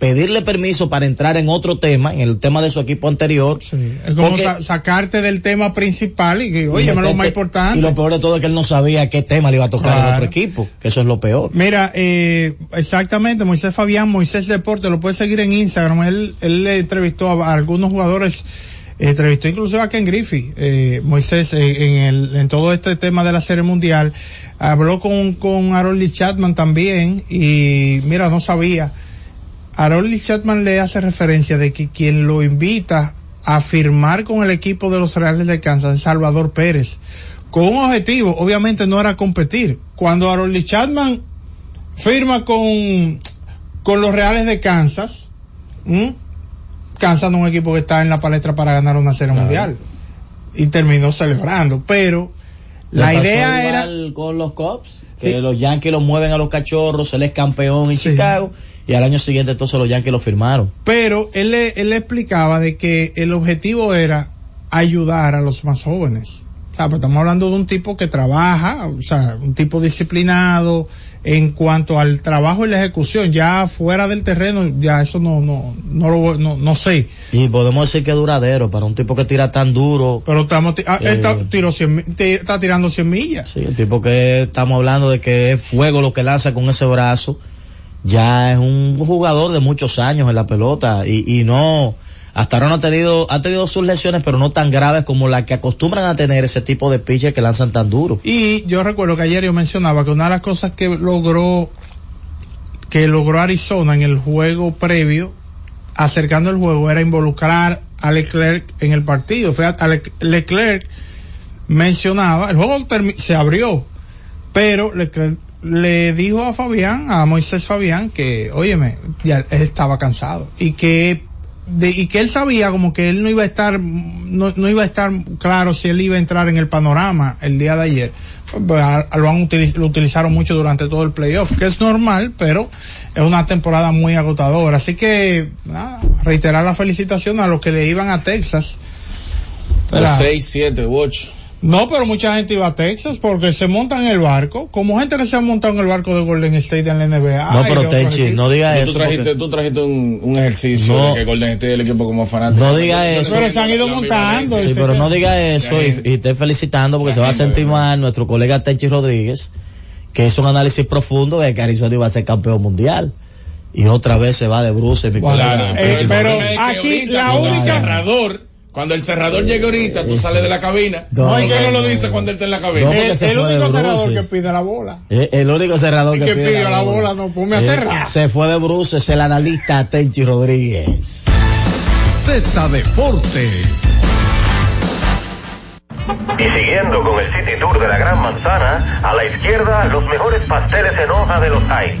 pedirle permiso para entrar en otro tema, en el tema de su equipo anterior. Sí. Es como Porque- sa- sacarte del tema principal y que, oye, me lo más importante. Y lo peor de todo es que él no sabía qué tema le iba a tocar en Claro. otro equipo, que eso es lo peor. Mira, eh, exactamente, Moisés Fabián, Moisés Deporte, lo puedes seguir en Instagram. Él, él le entrevistó a, algunos jugadores, eh, entrevistó incluso a Ken Griffey, eh, Moisés, eh, en, el, en todo este tema de la Serie Mundial. Habló con, con Harold Chapman también y mira, no sabía. Harold Chapman le hace referencia de que quien lo invita a firmar con el equipo de los Reales de Kansas es Salvador Pérez. Con un objetivo, obviamente no era competir. Cuando Harold Chapman firma con, con los Reales de Kansas, ¿m? Kansas no es un equipo que está en la palestra para ganar una serie mundial. Y terminó celebrando. Pero la idea era... con los Cubs, que Sí. los Yankees lo mueven a los cachorros, él es campeón en Sí. Chicago, y al año siguiente entonces los Yankees lo firmaron. Pero él le, él le explicaba de que el objetivo era ayudar a los más jóvenes. O sea, pues estamos hablando de un tipo que trabaja, o sea, un tipo disciplinado en cuanto al trabajo y la ejecución. Ya fuera del terreno, ya eso no, no, no lo, no, no sé. Y podemos decir que es duradero para un tipo que tira tan duro. Pero estamos, ah, él Eh. está, tiró 100 mi- ti- está tirando 100 millas. Sí, el tipo que estamos hablando de que es fuego lo que lanza con ese brazo, ya es un jugador de muchos años en la pelota y, y no, hasta ahora no ha tenido, ha tenido sus lesiones, pero no tan graves como las que acostumbran a tener ese tipo de pitchers que lanzan tan duro. Y yo recuerdo que ayer yo mencionaba que una de las cosas que logró, que logró Arizona en el juego previo, acercando el juego, era involucrar a Leclerc en el partido. Fíjate, a Le- Leclerc mencionaba, el juego se abrió, pero Leclerc le dijo a Fabián, a Moisés Fabián, que, óyeme, ya él estaba cansado y que de- y que él sabía como que él no iba a estar no, no iba a estar claro si él iba a entrar en el panorama el día de ayer. Pues, a- a- lo han utili- lo utilizaron mucho durante todo el playoff que es normal pero es una temporada muy agotadora. Así que nada, reiterar la felicitación a los que le iban a Texas. El Era- 6, 7, 8. No, pero mucha gente iba a Texas porque se montan en el barco, como gente que se ha montado en el barco de Golden State en la NBA. No, pero equipos. no diga Tú eso. trajiste, porque- tú trajiste un, un ejercicio No. de que Golden State es el equipo como fanático. No diga eso. Pero se han ido montando. Sí, pero no diga eso y, y esté felicitando porque La se va a sentir mal nuestro colega Tenchi Rodríguez, que hizo un análisis profundo de que Arizona iba a ser campeón mundial. Y otra vez se va de bruces, mi Bueno, colega. eh, pero. Es aquí la única- El cerrador, cuando el cerrador llegue ahorita, tú sales de la cabina. No, ¿Por qué no, lo dice cuando él está en la cabina? El, el único cerrador que pide la bola. Eh, El único cerrador El que, que pide pide la bola, no, ponme a Eh, cerrar. Se fue de bruces el analista Tenchi Rodríguez. Z Deportes. Y siguiendo con el City Tour de la Gran Manzana, a la izquierda los mejores pasteles en hoja de los Heights.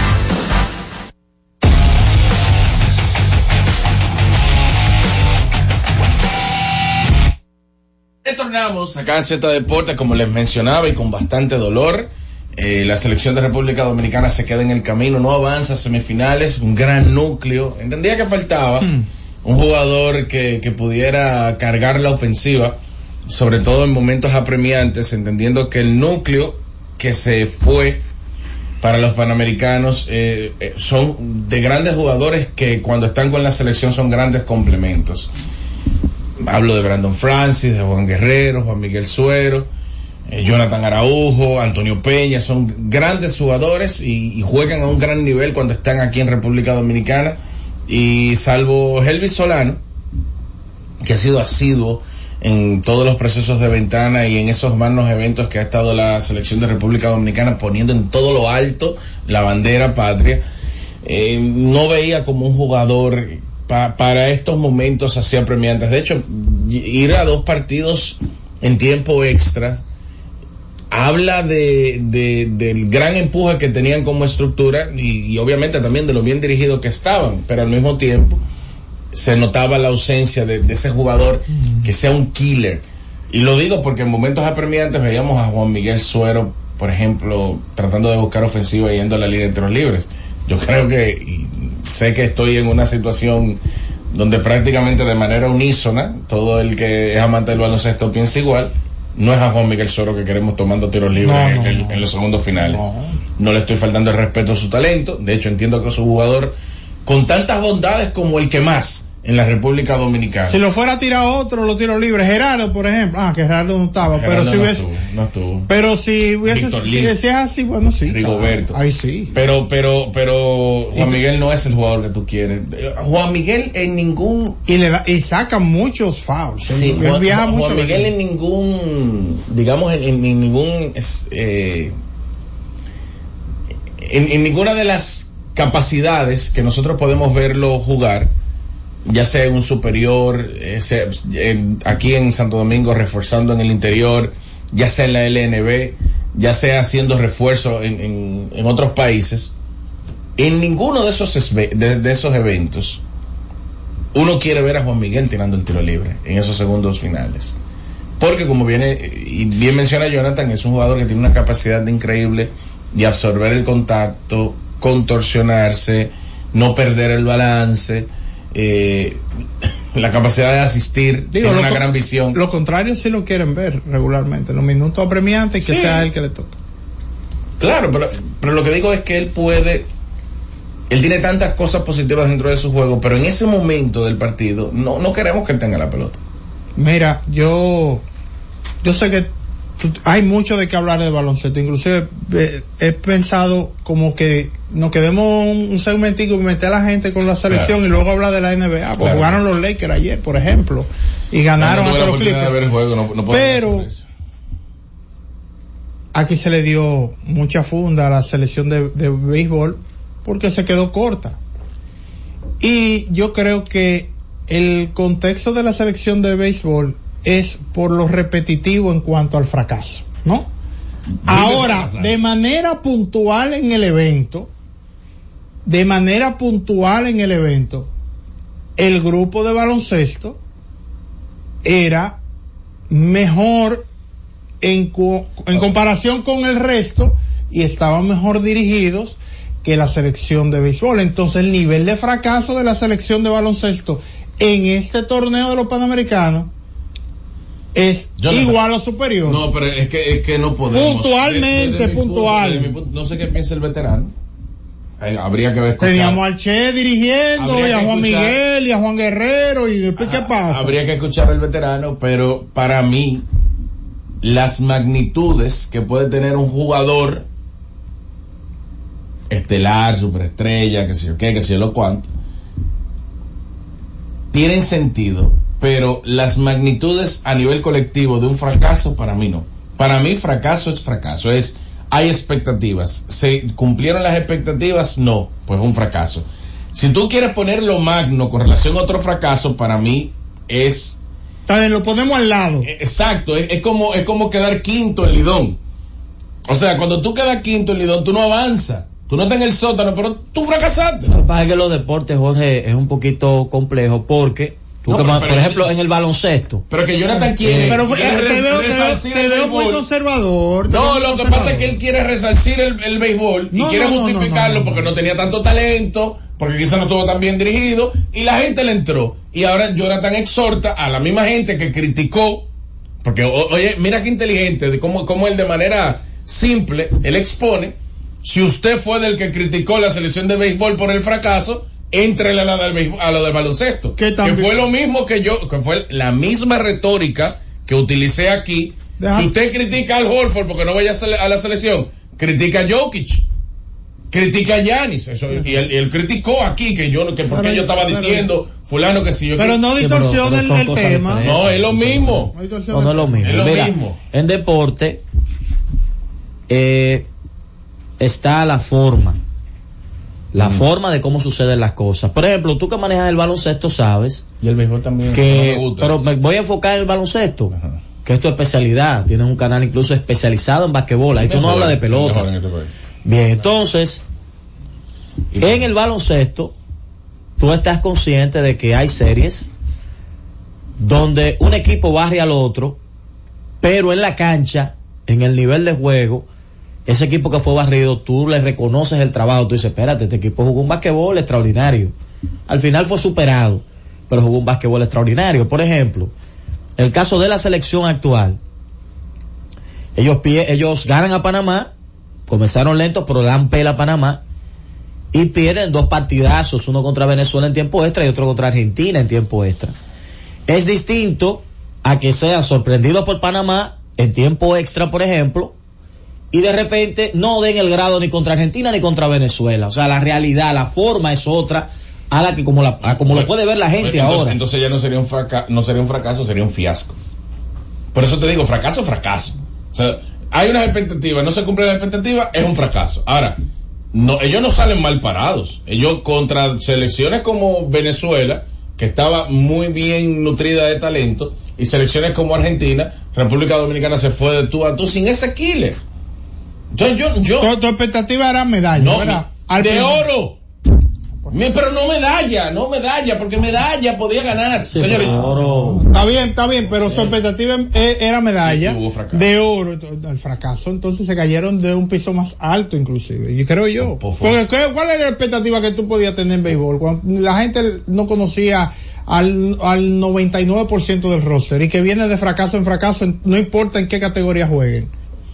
Retornamos acá en Z Deportes, como les mencionaba, y con bastante dolor. Eh, la selección de República Dominicana se queda en el camino, no avanza a semifinales, un gran núcleo. Entendía que faltaba Hmm. un jugador que, que pudiera cargar la ofensiva, sobre todo en momentos apremiantes, entendiendo que el núcleo que se fue para los panamericanos eh, eh, son de grandes jugadores que cuando están con la selección son grandes complementos. Hablo de Brandon Francis, de Juan Guerrero, Juan Miguel Suero, eh, Jonathan Araujo, Antonio Peña, son grandes jugadores y, juegan a un gran nivel cuando están aquí en República Dominicana. Y salvo Helvis Solano, que ha sido asiduo en todos los procesos de ventana y en esos magnos eventos que ha estado la selección de República Dominicana poniendo en todo lo alto la bandera patria, eh, no veía como un jugador pa- para estos momentos así apremiantes. De hecho, ir a dos partidos en tiempo extra habla de, de- del gran empuje que tenían como estructura y, y obviamente también de lo bien dirigido que estaban, pero al mismo tiempo se notaba la ausencia de, de ese jugador que sea un killer. Y lo digo porque en momentos apremiantes veíamos a Juan Miguel Suero, por ejemplo, tratando de buscar ofensiva yendo a la línea de tiros libres. Yo creo que, y sé que estoy en una situación donde prácticamente de manera unísona, todo el que es amante del baloncesto piensa igual, no es a Juan Miguel Suero que queremos tomando tiros libres No, en, no, en- no. en los segundos finales. No. No le estoy faltando el respeto a su talento. De hecho, entiendo que es un jugador con tantas bondades como el que más en la República Dominicana. Si lo fuera a tirar otro, lo tiro libre. Gerardo, por ejemplo. Ah, que Gerardo no estaba. Gerardo pero si no hubiese. estuvo, no estuvo. Pero si hubiese. Si, si es así, bueno, sí. Rigoberto. Ahí sí. Pero, pero, pero Juan Y- Miguel no es el jugador que tú quieres. Juan Miguel en ningún Y le da, y saca muchos fouls. Sí, Juan, viaja Juan mucho. Miguel en ningún, digamos, en, en- ningún, eh, en, en ninguna de las capacidades que nosotros podemos verlo jugar, ya sea en un superior, eh, aquí en Santo Domingo reforzando en el interior, ya sea en la LNB, ya sea haciendo refuerzo en, en- otros países, en ninguno de esos, de- de esos eventos uno quiere ver a Juan Miguel tirando el tiro libre en esos segundos finales. Porque como viene, y bien menciona Jonathan, es un jugador que tiene una capacidad increíble de absorber el contacto, contorsionarse, no perder el balance, eh, la capacidad de asistir, Digo, tiene una gran visión. Lo contrario sí lo quieren ver regularmente. Los minutos apremiantes que Sí. sea él que le toca. Claro, pero, pero lo que digo es que él puede, él tiene tantas cosas positivas dentro de su juego, pero en ese momento del partido no, no queremos que él tenga la pelota. Mira, yo, yo sé que tú- hay mucho de qué hablar de baloncesto. Inclusive eh, he pensado como que nos quedemos un, un segmentico y meter a la gente con la selección Claro. y luego hablar de la NBA. Porque Claro. jugaron los Lakers ayer, por ejemplo, y ganaron No la los Clippers. juego, no- no Pero-. Aquí se le dio mucha funda a la selección de, de béisbol porque se quedó corta. Y yo creo que el contexto de la selección de béisbol es por lo repetitivo en cuanto al fracaso, ¿no? Ahora, de manera puntual en el evento, de manera puntual en el evento, el grupo de baloncesto era mejor en, cu- en comparación con el resto y estaban mejor dirigidos que la selección de béisbol. Entonces el nivel de fracaso de la selección de baloncesto en este torneo de los Panamericanos es igual o superior. No, pero es que, es que no podemos. Puntualmente, Desde mi punto- puntual. punto- no sé qué piensa el veterano. Eh, habría que ver. Teníamos al Che dirigiendo Habría y a Juan escuchar- Miguel y a Juan Guerrero y después qué pasa. Habría que escuchar al veterano, pero para mí, las magnitudes que puede tener un jugador estelar, superestrella, que sé yo qué, que sé yo lo cuánto, tienen sentido, pero las magnitudes a nivel colectivo de un fracaso, para mí no. Para mí, fracaso es fracaso, es, hay expectativas. ¿Se cumplieron las expectativas? No, pues un fracaso. Si tú quieres poner lo magno con relación a otro fracaso, para mí es Está bien, lo ponemos al lado. eh, Exacto, es, es como es como quedar quinto en Lidón. O sea, cuando tú quedas quinto en Lidón, tú no avanzas. Tú no estás en el sótano, pero tú fracasaste. Lo que pasa es que los deportes, Jorge, es un poquito complejo porque, No, pero- pero- por ejemplo, en el baloncesto, Pero que Jonathan quiere. Pero quiere eh, te res- veo, te veo- resarcir te el veo muy conservador. te No, lo que pasa es que él quiere resarcir el, el béisbol y quiere no, justificarlo no, no. porque no tenía tanto talento, porque quizás no estuvo tan bien dirigido y la gente le entró. Y ahora Jonathan exhorta a la misma gente que criticó, porque o- oye, mira qué inteligente, de cómo, cómo él de manera simple, él expone, si usted fue del que criticó la selección de béisbol por el fracaso, entrele a la a lo del baloncesto. Que fue lo mismo que yo, que fue la misma retórica que utilicé aquí. Deja- Si usted critica al Horford porque no vaya a, sele- a la selección, critica a Jokic, critica a Yanis, eso, y él, y él criticó aquí que yo, que porque Pero- yo estaba pero- diciendo, fulano que si yo Pero no Sí, pero- distorsione pero son el, el tema. diferentes. no, es lo mismo. No no, no es lo mismo. Es lo Mira, mismo. en deporte eh, está la forma, la Mm. forma de cómo suceden las cosas. Por ejemplo, tú que manejas el baloncesto sabes Y el béisbol también. que, no me gusta. pero me voy a enfocar en el baloncesto, Ajá. que es tu especialidad. Tienes un canal incluso especializado en basquetbol. Ahí tú no Mejor, hablas de pelota. mejor en este. Bien, entonces, Y- en el baloncesto, tú estás consciente de que hay series donde un equipo barre al otro, pero en la cancha, en el nivel de juego, ese equipo que fue barrido, tú le reconoces el trabajo, tú dices, espérate, este equipo jugó un basquetbol extraordinario. Al final fue superado, pero jugó un basquetbol extraordinario. Por ejemplo, el caso de la selección actual, ellos, ellos ganan a Panamá, comenzaron lentos, pero dan pela a Panamá, y pierden dos partidazos, uno contra Venezuela en tiempo extra y otro contra Argentina en tiempo extra. Es distinto a que sean sorprendidos por Panamá en tiempo extra, por ejemplo, y de repente no den el grado ni contra Argentina ni contra Venezuela. O sea, la realidad, la forma es otra a la que como, la, a como lo puede ver la gente entonces, ahora. Entonces ya no sería un fracaso, no sería un fracaso, sería un fiasco. Por eso te digo, fracaso, fracaso. O sea, hay unas expectativas, no se cumplen las expectativas, es un fracaso. Ahora, no, ellos no salen mal parados. Ellos contra selecciones como Venezuela, que estaba muy bien nutrida de talento, y selecciones como Argentina, República Dominicana se fue de tú a tú sin ese killer. Yo, yo, yo, Tu, tu expectativa era medalla, no, ¿verdad? Al de primer- oro. Mi- pero no medalla, no medalla, porque medalla podía ganar. Sí, Señores, oro- Está bien, está bien, pero su expectativa e- era medalla Y hubo fracaso. de oro. El fracaso, entonces se cayeron de un piso más alto, inclusive. Y creo yo. Porque, ¿qué- ¿Cuál era la expectativa que tú podías tener en béisbol? Cuando la gente no conocía al, al 99% del roster y que viene de fracaso en fracaso, no importa en qué categoría jueguen.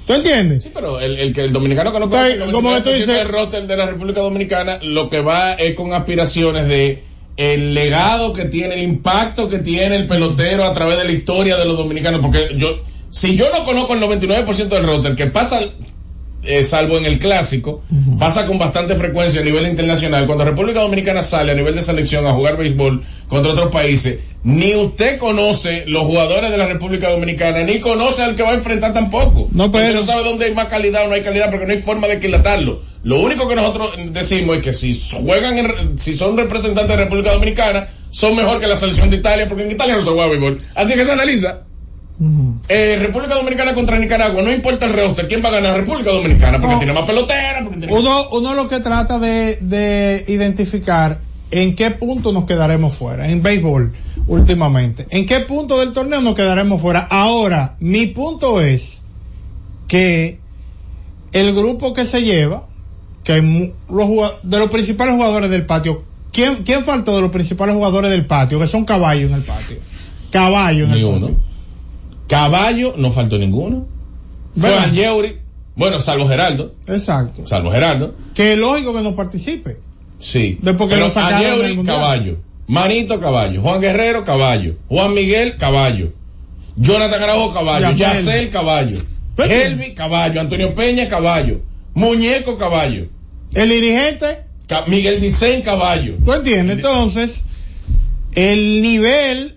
¿Tú entiendes? Sí, pero el, el que el dominicano que no conoce el como 99% dices- del roster de la República Dominicana, lo que va es con aspiraciones de el legado que tiene, el impacto que tiene el pelotero a través de la historia de los dominicanos, porque yo, si yo no conozco el 99% del roster, que pasa, eh, salvo en el clásico, pasa con bastante frecuencia a nivel internacional, cuando República Dominicana sale a nivel de selección a jugar béisbol contra otros países, ni usted conoce los jugadores de la República Dominicana, ni conoce al que va a enfrentar tampoco. No, pero- no sabe dónde hay más calidad o no hay calidad porque no hay forma de equilatarlo. Lo único que nosotros decimos es que si juegan, en- si son representantes de República Dominicana, son mejor que la selección de Italia porque en Italia no se juega béisbol. Así que se analiza. Eh, República Dominicana contra Nicaragua, no importa el roster, ¿quién va a ganar? República Dominicana, porque No. tiene más pelotera, porque tiene... Uno, uno lo que trata de, de identificar en qué punto nos quedaremos fuera, en béisbol últimamente, en qué punto del torneo nos quedaremos fuera. Ahora, mi punto es que el grupo que se lleva, que los de los principales jugadores del patio, ¿quién, ¿quién faltó de los principales jugadores del patio? Que son caballos en el patio. Caballo en Ni el uno. patio. Caballo, no faltó ninguno. Fue ¿Verdad? Angeuri, bueno, salvo Geraldo, Exacto. salvo Geraldo, Que es lógico que no participe. sí. Después que Pero Angeuri, caballo. Manito, caballo. Juan Guerrero, caballo. Juan Miguel, caballo. Jonathan Araujo, caballo. Yacel. Caballo. Helvi, caballo. Antonio Peña, caballo. Muñeco, caballo. El dirigente, Miguel Dicen, caballo. ¿tú entiendes? Entonces, el nivel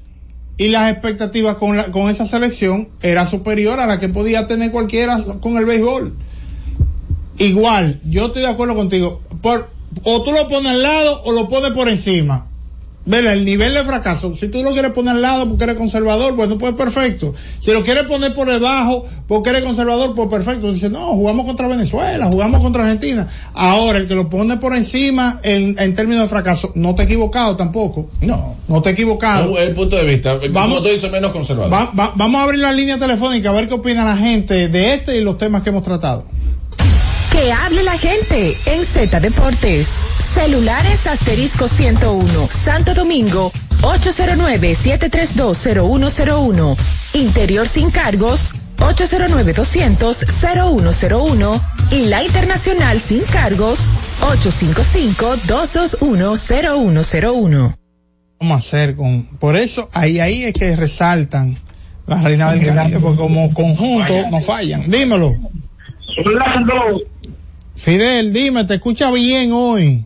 y las expectativas con, la, con esa selección era superior a la que podía tener cualquiera con el béisbol. Igual, yo estoy de acuerdo contigo. Por, o tú lo pones al lado o lo pones por encima. Vela, el nivel de fracaso, si tú lo quieres poner al lado porque eres conservador, bueno, pues perfecto. Si lo quieres poner por debajo porque eres conservador, pues perfecto. Dice, no, jugamos contra Venezuela, jugamos contra Argentina. Ahora, el que lo pone por encima en, en términos de fracaso, no te he equivocado tampoco. No. No te he equivocado. Es el punto de vista. Vamos- tú dices, menos conservador. Va- va- vamos a abrir la línea telefónica a ver qué opina la gente de este y los temas que hemos tratado. Que hable la gente en Z Deportes. Celulares asterisco 101, Santo Domingo, 809-7320101. Interior sin cargos, 809-200-0101. Y la internacional sin cargos, 855-221-0101. Vamos a hacer con, por eso ahí, ahí es que resaltan las reinas del Caribe, porque como conjunto no fallan. Dímelo. Orlando, Fidel, dime, te escucha bien hoy.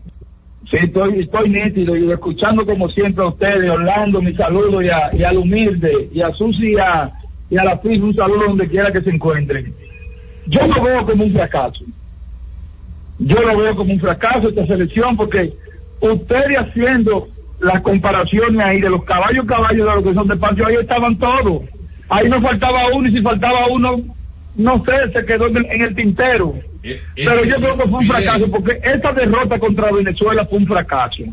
sí, estoy, estoy nítido y escuchando como siempre a ustedes, Orlando, mi saludo y, a, y al humilde, y a Susi y a, y a la FIF, un saludo donde quiera que se encuentren. Yo lo veo como un fracaso. Yo lo veo como un fracaso esta selección porque ustedes haciendo las comparaciones ahí de los caballos caballos de los que son de patio, ahí estaban todos. Ahí no faltaba uno y si faltaba uno, no sé, se quedó en el tintero. Pero yo creo que fue un fracaso porque esta derrota contra Venezuela fue un fracaso.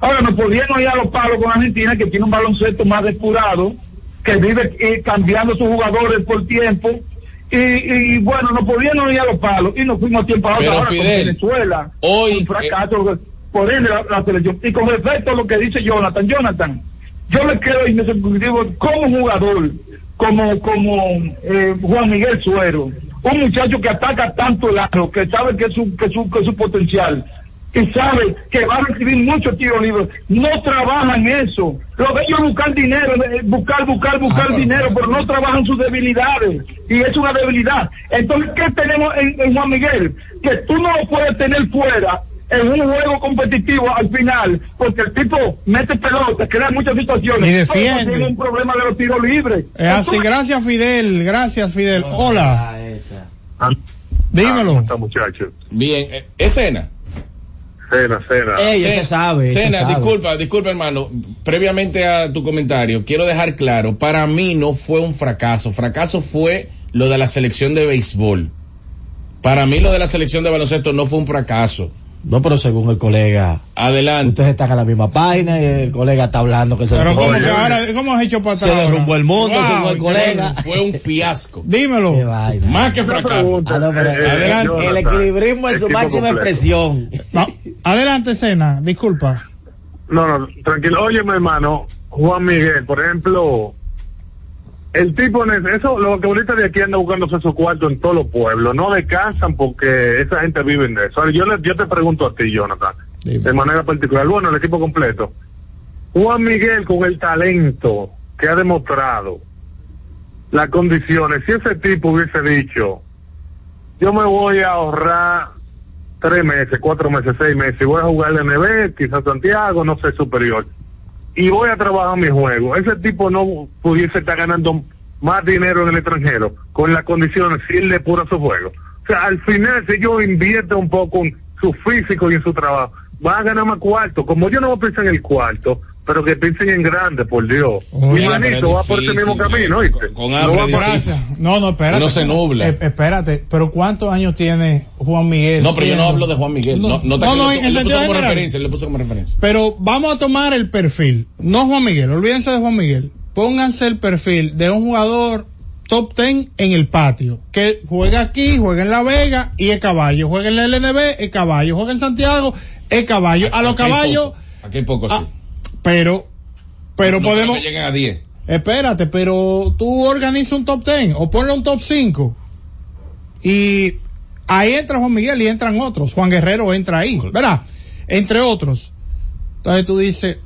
Ahora nos podíamos ir a los palos con Argentina que tiene un baloncesto más depurado, que vive eh, cambiando sus jugadores por tiempo. Y, y, bueno, nos podíamos ir a los palos y nos fuimos a tiempo ahora, Pero, ahora con Fidel, Venezuela. hoy, eh, un fracaso por ende la, la selección. Y con respecto a lo que dice Jonathan, Jonathan, yo le quedo y me digo, como jugador, como, como eh, Juan Miguel Suero, un muchacho que ataca tanto el aro, que sabe que es su, que es su, que es su potencial, y sabe que va a recibir muchos tiros libres, no trabajan eso. Lo de ellos buscar dinero, eh, buscar, buscar, buscar pero- dinero, pero no trabajan sus debilidades. Y es una debilidad. Entonces, ¿qué tenemos en, en Juan Miguel? Que tú no lo puedes tener fuera en un juego competitivo al final, porque el tipo mete pelota, crea muchas situaciones. Y defiende. Pero tiene un problema de los tiros libres. Es así, Entonces, gracias Fidel, gracias Fidel. Hola, Ah, dímelo. muchachos? Bien, eh, escena. Cena, cena. Ella se sabe. se sabe. disculpa, disculpa hermano. Previamente a tu comentario, quiero dejar claro, para mí no fue un fracaso. Fracaso fue lo de la selección de béisbol. Para mí lo de la selección de baloncesto no fue un fracaso. No, pero según el colega, Adelante. ustedes están en la misma página y el colega está hablando que se Pero derrumbó, como que ahora, ¿cómo has hecho para se derrumbó el mundo, Wow, según el colega. Fue un fiasco. Dímelo. Qué vaina. Más que fracaso. pregunta. Ah, no, pero Eh, adelante. El equilibrismo en su máxima completo. expresión. Va- Adelante, Cena, disculpa. No, no, tranquilo. Oye, mi hermano, Juan Miguel, por ejemplo, el tipo, eso, los basquetbolistas de aquí andan buscándose su cuarto en todos los pueblos, no descansan porque esa gente vive de eso. Ahora, yo, le- yo te pregunto a ti, Jonathan, Dime. de manera particular, bueno, el equipo completo. Juan Miguel, con el talento que ha demostrado, las condiciones, si ese tipo hubiese dicho, yo me voy a ahorrar tres meses, cuatro meses, seis meses, y voy a jugar en NB, quizás Santiago, no sé, superior. Y voy a trabajar mi juego. Ese tipo no pudiese estar ganando más dinero en el extranjero con las condiciones si él le su juego. O sea, al final, si yo invierto un poco en su físico y en su trabajo, va a ganar más cuarto. Como yo no voy a pensar en el cuarto, pero que piensen en grande, por Dios. Oye, va por ese mismo camino, ¿oíste? con- con No va por-. No, no, espérate. Uno se nubla. Eh, espérate, pero ¿cuántos años tiene Juan Miguel? No, pero yo no hablo de Juan Miguel. No, no, te- no, no, él en le puso sentido como general. referencia, le puso como referencia. Pero vamos a tomar el perfil, no Juan Miguel, olvídense de Juan Miguel. Pónganse el perfil de un jugador top 10 en el patio. Que juega aquí, juega en La Vega y es caballo. Juega en la LNB, es caballo. Juega en Santiago, es caballo. A los caballos, Aquí hay poco, sí. Pero, pero No podemos, que lleguen a 10. espérate, pero tú organiza un top 10 o ponle un top 5 y ahí entra Juan Miguel y entran otros. Juan Guerrero entra ahí, ¿verdad? Entre otros. Entonces tú dices,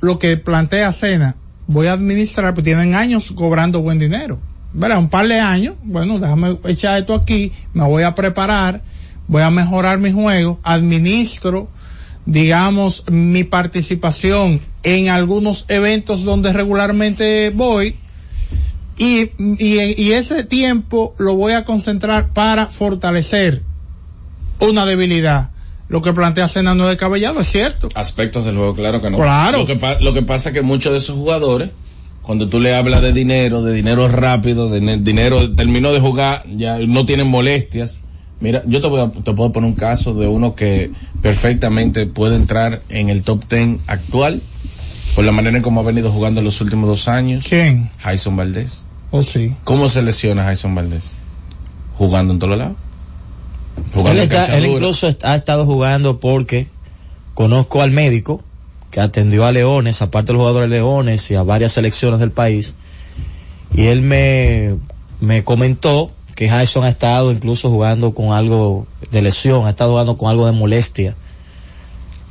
lo que plantea Cena, voy a administrar, pues tienen años cobrando buen dinero. ¿Verdad? Un par de años, bueno, déjame echar esto aquí, me voy a preparar, voy a mejorar mi juego, administro, digamos, mi participación en algunos eventos donde regularmente voy y, y, y ese tiempo lo voy a concentrar para fortalecer una debilidad. Lo que plantea Cena no es descabellado, es cierto. Aspectos del juego, claro que no. Claro. Lo que, pa- lo que pasa es que muchos de esos jugadores, cuando tú le hablas de dinero, de dinero rápido, de ne- dinero, terminó de jugar, ya no tienen molestias. Mira, yo te, voy a- te puedo poner un caso de uno que perfectamente puede entrar en el top 10 actual, por la manera en cómo ha venido jugando en los últimos dos años. ¿Quién? Jason Valdés. Oh, sí. ¿Cómo se lesiona Jason Valdés? Jugando en todos lados. Él, Jugando en está- él incluso ha estado jugando porque conozco al médico que atendió a Leones, aparte de los jugadores de Leones y a varias selecciones del país. Y él me, me comentó que Jason ha estado incluso jugando con algo de lesión, ha estado jugando con algo de molestia.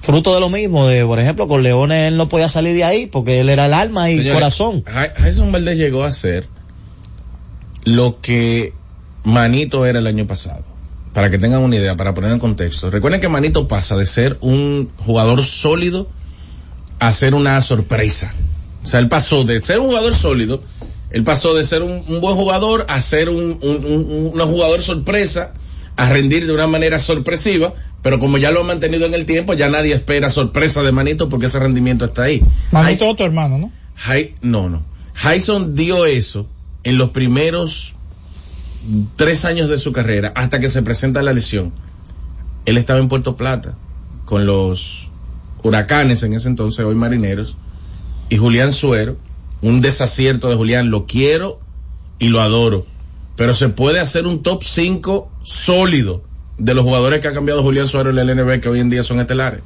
Fruto de lo mismo, de por ejemplo con Leones él no podía salir de ahí porque él era el alma y Señores, corazón. Ja- Jason Valdés llegó a ser lo que Manito era el año pasado. Para que tengan una idea, para poner en contexto. Recuerden que Manito pasa de ser un jugador sólido a ser una sorpresa. O sea, él pasó de ser un jugador sólido, él pasó de ser un, un buen jugador a ser un, un, un- un jugador sorpresa, a rendir de una manera sorpresiva, pero como ya lo han mantenido en el tiempo, ya nadie espera sorpresa de Manito porque ese rendimiento está ahí. Manito tu hermano, ¿no? Jai- no, no. Jason dio eso en los primeros tres años de su carrera hasta que se presenta la lesión. Él estaba en Puerto Plata con los huracanes en ese entonces, hoy marineros, y Julián Suero, un desacierto de Julián, lo quiero y lo adoro, pero se puede hacer un top 5 sólido de los jugadores que ha cambiado Julián Suero en el LNB que hoy en día son estelares.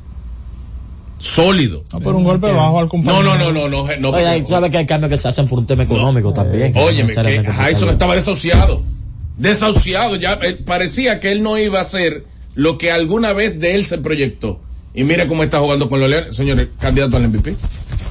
Sólido. No, pero un golpe bajo al compañero. no, no, no, no, no, Oye, sabes que hay cambios que se hacen por un tema económico también. Óyeme, que por Jason estaba desahuciado. Desahuciado, ya eh, parecía que él no iba a ser lo que alguna vez de él se proyectó. Y mira cómo está jugando con los Leones, señores, candidato al MVP.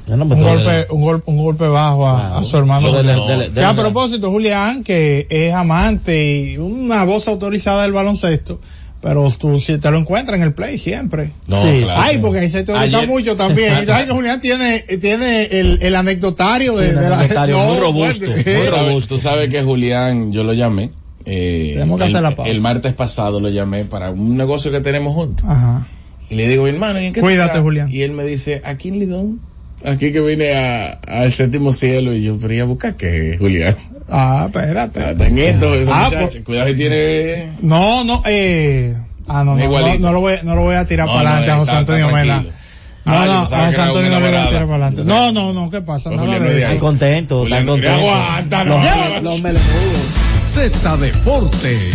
No Un golpe, un golpe, un golpe bajo a, su hermano. De- de- de- Que a propósito, Julián, que es amante y una voz autorizada del baloncesto, pero tú si te lo encuentras en el play siempre. No, Sí, claro. Ay, porque ahí se autoriza Ayer- mucho también. Y sabes que Julián tiene, tiene el, el anecdotario de, Sí, el de la anecdotario muy robusto, fuerte. muy Tú sabes- robusto. Tú sabes que Julián, yo lo llamé. eh, Tenemos que el, hacer la pausa. el martes pasado lo llamé para un negocio que tenemos juntos. Ajá. Y le digo, hermano, ¿y en qué Cuídate, estás?" Julián. Y él me dice, aquí en Lidón. Aquí que vine a- al séptimo cielo. Y yo, pero ¿y a buscar qué, Julián? Ah, espérate. Está en esto, Ah, muchacho. pues- Cuidado si tiene... No, no, eh. Ah, no, no, no, Igualito. no lo voy, no lo voy a tirar No, para no, adelante a José Antonio Mena. No, Ah, no, a que José Antonio no voy a tirar para adelante. No, no, no, ¿qué pasa? Pues Nada Julián de no es de eso. Están contentos, están contentos. aguanta, no. Los- los melenudos. Z Deportes.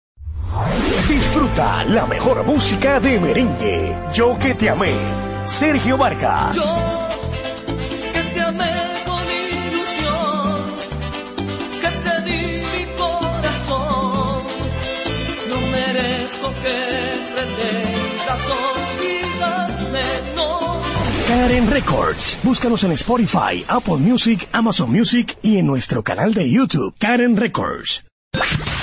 Disfruta la mejor música de merengue. Yo que te amé. Sergio Vargas. que te amé con ilusión, que te di mi corazón. No merezco que pretendas olvidarme, no. Karen Records. Búscanos en Spotify, Apple Music, Amazon Music y en nuestro canal de YouTube, Karen Records.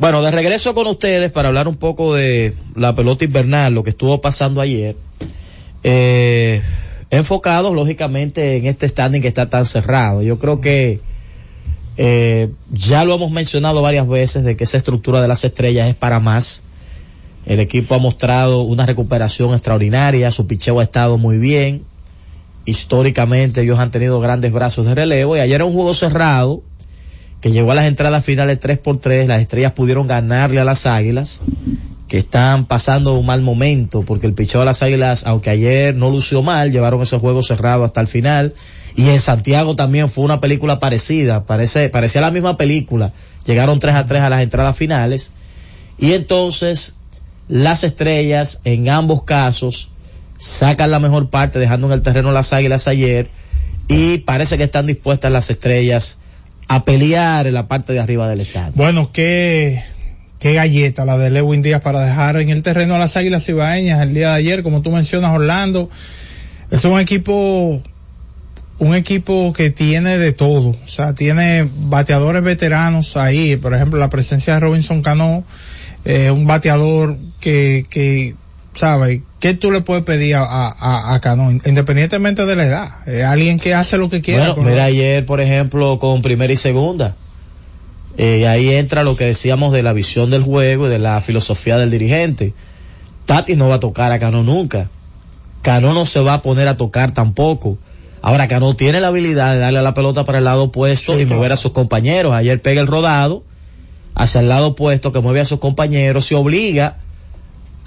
Bueno, de regreso con ustedes para hablar un poco de la pelota invernal, lo que estuvo pasando ayer. Eh, enfocados, lógicamente, en este standing que está tan cerrado. Yo creo que eh, ya lo hemos mencionado varias veces de que esa estructura de las estrellas es para más. El equipo ha mostrado una recuperación extraordinaria, su picheo ha estado muy bien. Históricamente ellos han tenido grandes brazos de relevo y ayer era un juego cerrado que llegó a las entradas finales 3 por 3 las estrellas pudieron ganarle a las águilas, que están pasando un mal momento, porque el picheo de las águilas, aunque ayer no lució mal, llevaron ese juego cerrado hasta el final, y en Santiago también fue una película parecida, parece, parecía la misma película, llegaron 3 a 3 a las entradas finales, y entonces las estrellas en ambos casos sacan la mejor parte dejando en el terreno las águilas ayer, y parece que están dispuestas las estrellas a pelear en la parte de arriba del estado. Bueno, qué, qué galleta la de Lewin Díaz para dejar en el terreno a las Águilas Ibaeñas el día de ayer, como tú mencionas, Orlando. Es un equipo, un equipo que tiene de todo. O sea, tiene bateadores veteranos ahí. Por ejemplo, la presencia de Robinson Cano, eh, un bateador que, que, ¿sabes? ¿Qué tú le puedes pedir a, a, a Cano? Independientemente de la edad. Alguien que hace lo que quiere. Bueno, mira ayer, por ejemplo, con primera y segunda. Eh, ahí entra lo que decíamos de la visión del juego y de la filosofía del dirigente. Tati no va a tocar a Cano nunca. Cano no se va a poner a tocar tampoco. Ahora Cano tiene la habilidad de darle la pelota para el lado opuesto sí, y mover a sus compañeros. Ayer pega el rodado hacia el lado opuesto que mueve a sus compañeros, se obliga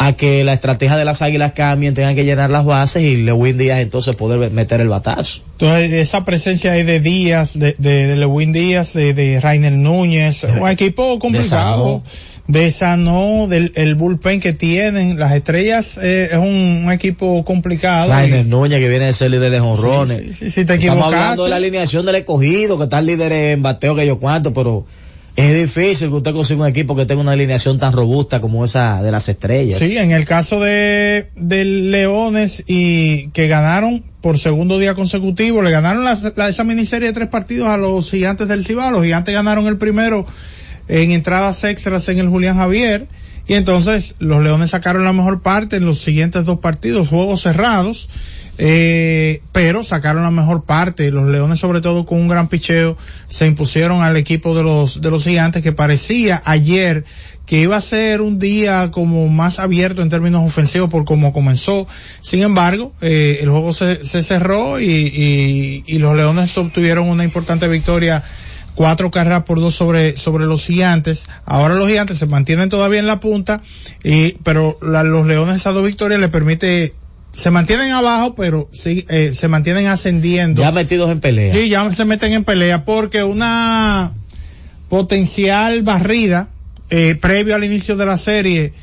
a que la estrategia de las águilas cambien, tengan que llenar las bases y Lewin Díaz entonces poder meter el batazo. Entonces, esa presencia ahí de Díaz, de, de, de Lewin Díaz, de, de Rainer Núñez, un equipo complicado. De esa no, del el bullpen que tienen, las estrellas eh, es un, un, equipo complicado. Rainer Núñez que viene de ser líder de jonrones. Sí, sí, sí, te Estamos hablando de la alineación del escogido, que está líder en bateo que yo cuánto, pero es difícil que usted consiga un equipo que tenga una alineación tan robusta como esa de las estrellas. Sí, en el caso de, de Leones y que ganaron por segundo día consecutivo, le ganaron la, la, esa miniserie de tres partidos a los gigantes del Cibao. Los gigantes ganaron el primero en entradas extras en el Julián Javier. Y entonces los Leones sacaron la mejor parte en los siguientes dos partidos, juegos cerrados eh, pero sacaron la mejor parte. Los Leones, sobre todo con un gran picheo, se impusieron al equipo de los, de los gigantes que parecía ayer que iba a ser un día como más abierto en términos ofensivos por cómo comenzó. Sin embargo, eh, el juego se, se cerró y, y, y, los Leones obtuvieron una importante victoria cuatro carreras por dos sobre, sobre los gigantes. Ahora los gigantes se mantienen todavía en la punta, y, pero la, los leones esas dos victorias le permite se mantienen abajo, pero sí, eh, se mantienen ascendiendo. Ya metidos en pelea. Sí, ya se meten en pelea porque una potencial barrida eh, previo al inicio de la serie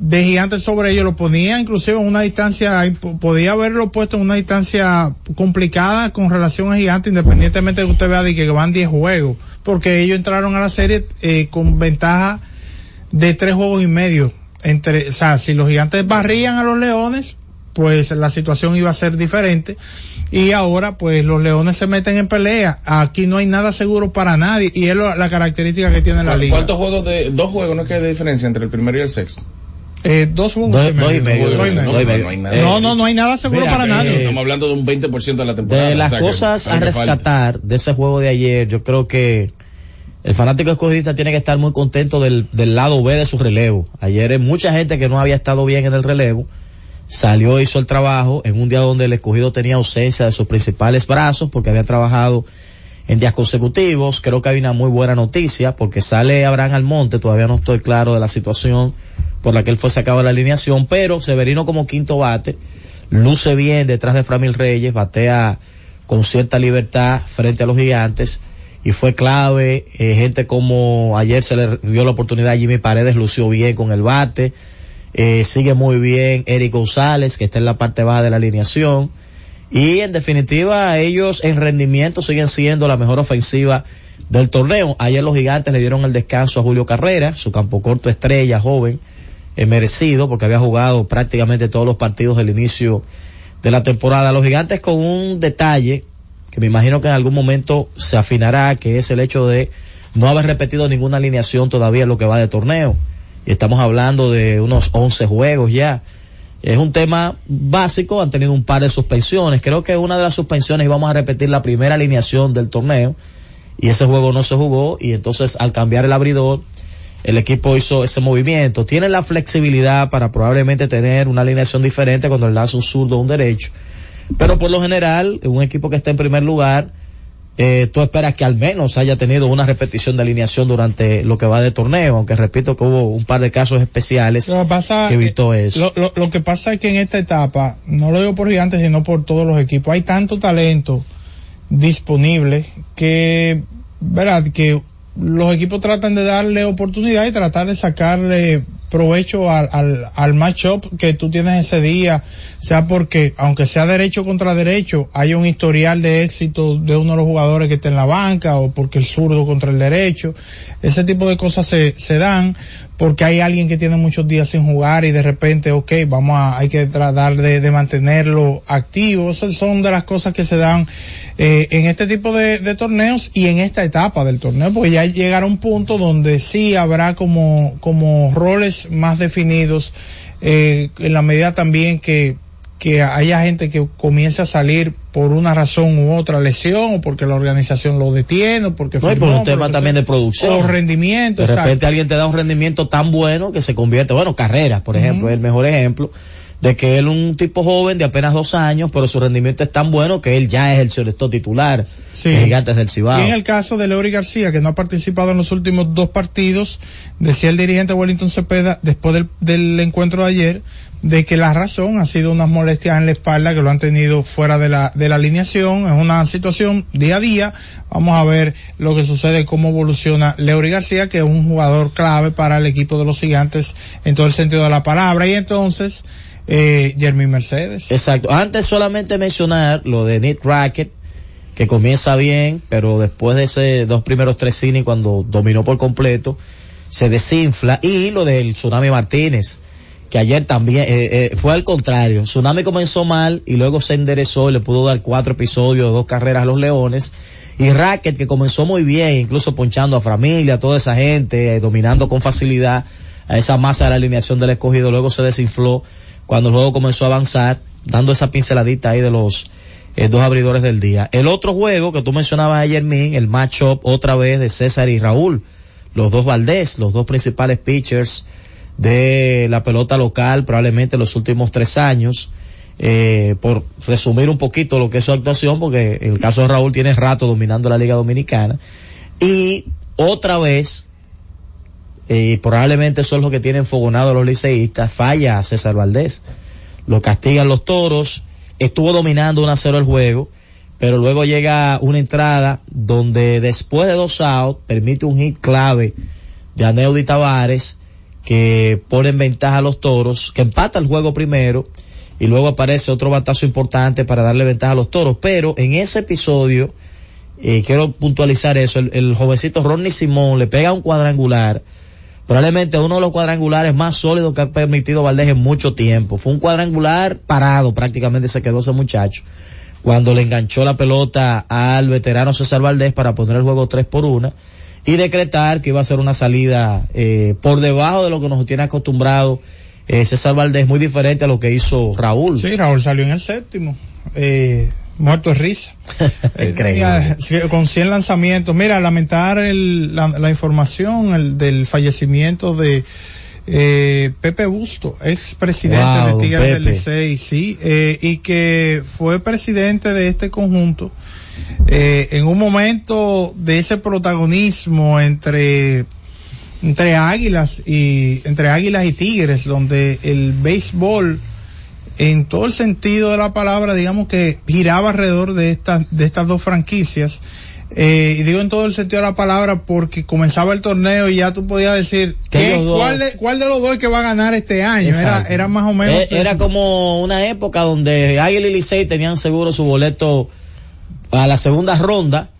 de gigantes sobre ellos lo ponía inclusive en una distancia, podía haberlo puesto en una distancia complicada con relación a gigantes, independientemente de que usted vea de que van 10 juegos, porque ellos entraron a la serie eh, con ventaja de tres juegos y medio entre, o sea, si los gigantes barrían a los leones, pues la situación iba a ser diferente. Y ahora, pues los Leones se meten en pelea. Aquí no hay nada seguro para nadie. Y es lo- la característica que tiene la liga. ¿Cuántos juegos de, dos juegos no es que hay de diferencia entre el primero y el sexto? Eh, dos juegos y medio. No hay. No, no, no hay nada seguro Mira, para eh, nadie. Estamos hablando de un 20% de la temporada. De las o sea que cosas a hay falta. rescatar de ese juego de ayer, yo creo que el fanático escogidista tiene que estar muy contento del, del lado B de su relevo. Ayer eh, mucha gente que no había estado bien en el relevo salió, hizo el trabajo en un día donde el escogido tenía ausencia de sus principales brazos porque había trabajado en días consecutivos. Creo que hay una muy buena noticia porque sale Abraham Almonte, todavía no estoy claro de la situación por la que él fue sacado de la alineación, pero Severino como quinto bate, luce bien detrás de Framil Reyes, batea con cierta libertad frente a los gigantes y fue clave, eh, gente como ayer se le dio la oportunidad a Jimmy Paredes, lució bien con el bate, eh, sigue muy bien Eric González, que está en la parte baja de la alineación, y en definitiva ellos en rendimiento siguen siendo la mejor ofensiva del torneo. Ayer los gigantes le dieron el descanso a Julio Carrera, su campo corto estrella, joven, eh, merecido, porque había jugado prácticamente todos los partidos del inicio de la temporada. Los gigantes con un detalle que me imagino que en algún momento se afinará, que es el hecho de no haber repetido ninguna alineación todavía en lo que va de torneo. Estamos hablando de unos 11 juegos ya. Es un tema básico, han tenido un par de suspensiones. Creo que una de las suspensiones íbamos a repetir la primera alineación del torneo y ese juego no se jugó y entonces al cambiar el abridor el equipo hizo ese movimiento. Tiene la flexibilidad para probablemente tener una alineación diferente cuando le lanza un zurdo o un derecho. Pero por lo general, un equipo que está en primer lugar, eh, tú esperas que al menos haya tenido una repetición de alineación durante lo que va de torneo, aunque repito que hubo un par de casos especiales Lo que pasa, que evitó eso. Lo, lo- lo que pasa es que en esta etapa, no lo digo por gigantes, sino por todos los equipos, hay tanto talento disponible que, verdad, que los equipos tratan de darle oportunidad y tratar de sacarle provecho al, al, al matchup que tú tienes ese día, sea porque, aunque sea derecho contra derecho, hay un historial de éxito de uno de los jugadores que está en la banca o porque el zurdo contra el derecho, ese tipo de cosas se, se dan porque hay alguien que tiene muchos días sin jugar y de repente, ok, vamos a, hay que tratar de, de mantenerlo activo, esas son de las cosas que se dan eh, en este tipo de, de torneos y en esta etapa del torneo, porque ya llegará un punto donde sí habrá como, como roles más definidos, eh, en la medida también que, que haya gente que comience a salir por una razón u otra lesión o porque la organización lo detiene o porque No, y por un tema también sea. de producción. o rendimiento De repente exacto. alguien te da un rendimiento tan bueno que se convierte, bueno, carreras, por ejemplo, es el mejor ejemplo de que él un tipo joven de apenas dos años, pero su rendimiento es tan bueno que él ya es el selector titular Sí. de Gigantes del Cibao. Y en el caso de Leury García, que no ha participado en los últimos dos partidos, decía el dirigente Wellington Cepeda, después del, del encuentro de ayer, de que la razón ha sido unas molestias en la espalda que lo han tenido fuera de la, de la alineación. Es una situación día a día. Vamos a ver lo que sucede, cómo evoluciona Leury García, que es un jugador clave para el equipo de los gigantes en todo el sentido de la palabra. Y entonces, eh, Mercedes. Exacto. Antes solamente mencionar lo de Nick Rackett, que comienza bien, pero después de ese dos primeros tres innings cuando dominó por completo, se desinfla. Y lo del Tsunami Martínez, que ayer también eh, eh, fue al contrario. Tsunami comenzó mal y luego se enderezó y le pudo dar cuatro episodios dos carreras a los Leones. Y Rackett, que comenzó muy bien, incluso ponchando a familia, a toda esa gente, eh, dominando con facilidad a esa masa de la alineación del escogido, luego se desinfló cuando el juego comenzó a avanzar, dando esa pinceladita ahí de los eh, dos abridores del día. El otro juego que tú mencionabas ayer, Min, el matchup otra vez de César y Raúl, los dos Valdés, los dos principales pitchers de la pelota local, probablemente los últimos tres años. Eh, por resumir un poquito lo que es su actuación, porque el caso de Raúl tiene rato dominando la Liga Dominicana. Y otra vez, y probablemente eso es lo que tienen fogonado los liceístas, falla César Valdés. Lo castigan los toros, estuvo dominando 1 a 0 el juego, pero luego llega una entrada donde después de dos outs permite un hit clave de Aneudi Tavares que pone en ventaja a los toros, que empata el juego primero y luego aparece otro batazo importante para darle ventaja a los toros. Pero en ese episodio, eh, quiero puntualizar eso, el, jovencito Ronnie Simón le pega un cuadrangular probablemente uno de los cuadrangulares más sólidos que ha permitido Valdés en mucho tiempo. Fue un cuadrangular parado, prácticamente se quedó ese muchacho. Cuando le enganchó la pelota al veterano César Valdés para poner el juego 3 por 1 y decretar que iba a ser una salida eh, por debajo de lo que nos tiene acostumbrado eh, César Valdés, muy diferente a lo que hizo Raúl. Sí, Raúl salió en el séptimo. Eh, muerto de risa. Increíble. Eh, con 100 lanzamientos. Mira, lamentar el- la, la información el, del fallecimiento de eh, Pepe Busto, ex presidente Wow, de Tigres del. Licey, sí, eh, y que fue presidente de este conjunto eh, en un momento de ese protagonismo entre entre águilas y entre águilas y tigres donde el béisbol en todo el sentido de la palabra digamos que giraba alrededor de estas de estas dos franquicias eh, y digo en todo el sentido de la palabra porque comenzaba el torneo y ya tú podías decir ¿qué- cuál, de, cuál de los dos es que va a ganar este año era, Exacto. era más o menos Eh, Era como una época donde Águila y Licey tenían seguro su boleto a la segunda ronda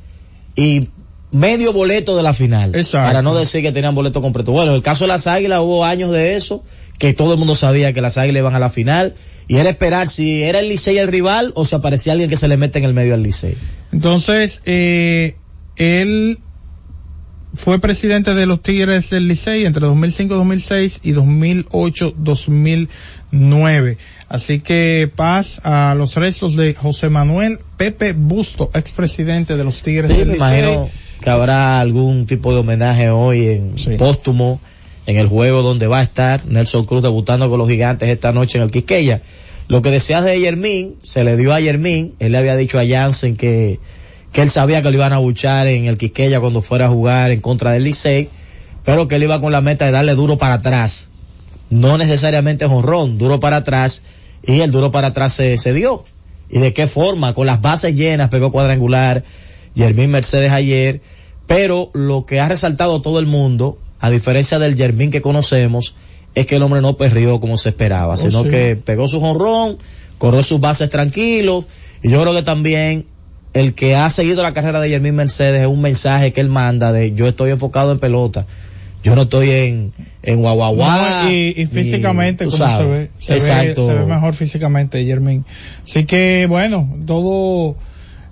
y medio boleto de la final. Exacto. Para no decir que tenían boleto completo. Bueno, en el caso de las Águilas hubo años de eso, que todo el mundo sabía que las Águilas iban a la final y era esperar si era el Licey el rival o si aparecía alguien que se le mete en el medio al Licey. Entonces, eh, él fue presidente de los Tigres del Licey entre 2005-2006 y 2008-2009. Así que paz a los restos de José Manuel Pepe Busto, expresidente de los Tigres Sí, del me imagino que habrá algún tipo de homenaje hoy en póstumo en el juego donde va a estar Nelson Cruz debutando con los gigantes esta noche en el Quisqueya. Lo que decías de Yermín, se le dio a Yermín, él le había dicho a Jansen que, que él sabía que lo iban a buchar en el Quisqueya cuando fuera a jugar en contra del Licey, pero que él iba con la meta de darle duro para atrás. No necesariamente jonrón, duro para atrás, y el duro para atrás se, se dio. ¿Y de qué forma? Con las bases llenas, pegó cuadrangular, Yermín Mercedes ayer, pero lo que ha resaltado todo el mundo, a diferencia del Yermín que conocemos, es que el hombre no perrió como se esperaba, Oh, sino sí. que pegó su jonrón, corrió sus bases tranquilos, y yo creo que también el que ha seguido la carrera de Yermín Mercedes es un mensaje que él manda de yo estoy enfocado en pelota, yo no estoy en, en guaguaguá. No, y, y físicamente, como se ve, se ve, Exacto. se ve mejor físicamente, Jermín. Así que, bueno, todo,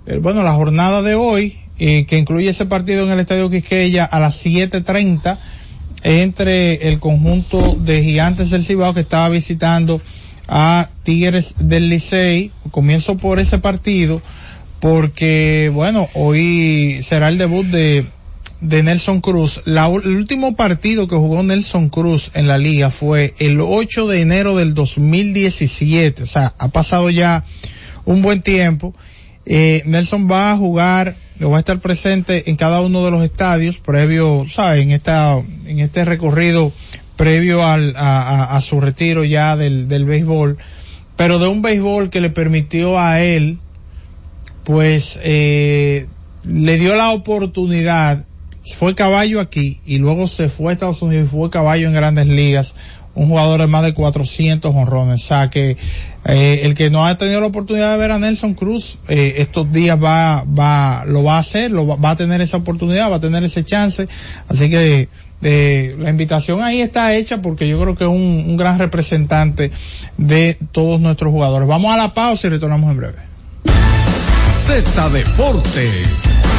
eh, bueno, la jornada de hoy, eh, que incluye ese partido en el Estadio Quisqueya a las 7.30, entre el conjunto de Gigantes del Cibao que estaba visitando a Tigres del Licey. Comienzo por ese partido, porque, bueno, hoy será el debut de, de Nelson Cruz. La el último partido que jugó Nelson Cruz en la liga fue el 8 de enero del 2017. O sea, ha pasado ya un buen tiempo. Eh, Nelson va a jugar, o va a estar presente en cada uno de los estadios previo, ¿sabes? En esta, en este recorrido previo al, a, a- a su retiro ya del, del béisbol, pero de un béisbol que le permitió a él, pues, eh, le dio la oportunidad, fue caballo aquí y luego se fue a Estados Unidos y fue caballo en grandes ligas, un jugador de más de 400 honrones, o sea que eh, el que no ha tenido la oportunidad de ver a Nelson Cruz eh, estos días va, va, lo va a hacer, lo va, a tener esa oportunidad, va a tener ese chance, así que eh, la invitación ahí está hecha porque yo creo que es un, un gran representante de todos nuestros jugadores. Vamos a la pausa y retornamos en breve. Z Deportes.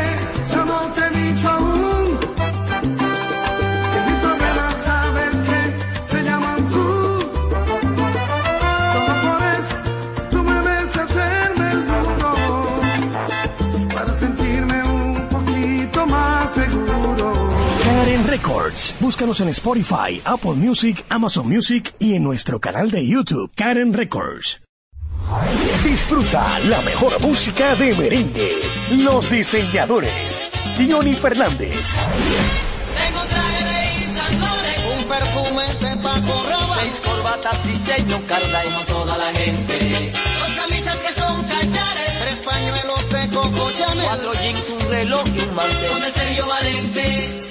Records. Búscanos en Spotify, Apple Music, Amazon Music y en nuestro canal de YouTube, Karen Records. Disfruta la mejor música de merengue. Los diseñadores. Johnny Fernández. Tengo traje de un perfume de Paco Rabanne, seis corbatas diseño Carla y toda la gente. Dos camisas que son cachares, tres pañuelos de Coco Chanel, cuatro jeans, un reloj y un mantel. Con el Sergio Valente,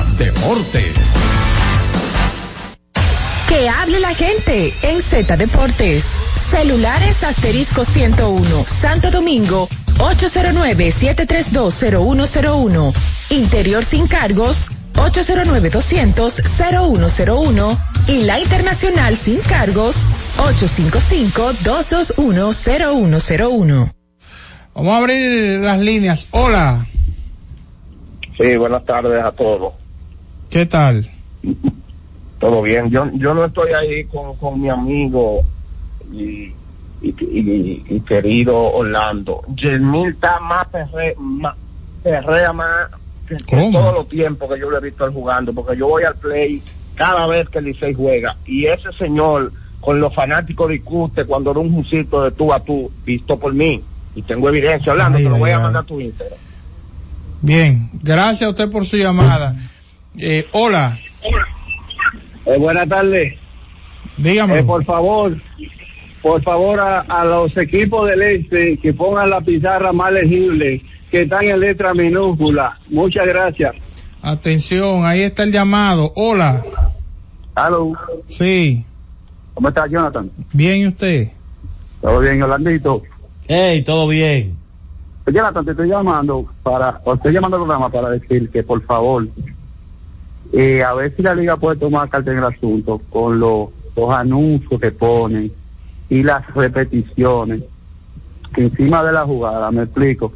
Deportes. Que hable la gente en Z Deportes. Celulares asterisco 101, Santo Domingo, 809-7320101. Interior sin cargos, 809-200-0101. Y la internacional sin cargos, 855-221-0101. Vamos a abrir las líneas. Hola, Sí, buenas tardes a todos. ¿Qué tal? Todo bien. Yo, yo no estoy ahí con, con mi amigo y, y, y- y querido Orlando. Yelmil está más perre, más, perrea más que, que todos los tiempos que yo le he visto él jugando, porque yo voy al play cada vez que el Licey juega y ese señor con los fanáticos discute cuando era un jusito de tú a tú, visto por mí. Y tengo evidencia, Orlando, Ay, te lo voy ay, a mandar a tu Instagram. Bien, gracias a usted por su llamada. Eh, hola, Eh, buenas tardes. dígame. Eh, por favor, por favor a, a los equipos del este que pongan la pizarra más legible, que están en letra minúscula. Muchas gracias. Atención, ahí está el llamado. Hola, Hello. sí, ¿Cómo está Jonathan? bien y usted. ¿Todo bien, Orlandito? Hey, todo bien. Jonathan, te estoy llamando para, o estoy llamando al programa para decir que por favor, eh, a ver si la liga puede tomar carta en el asunto con los, los anuncios que ponen y las repeticiones encima de la jugada, me explico.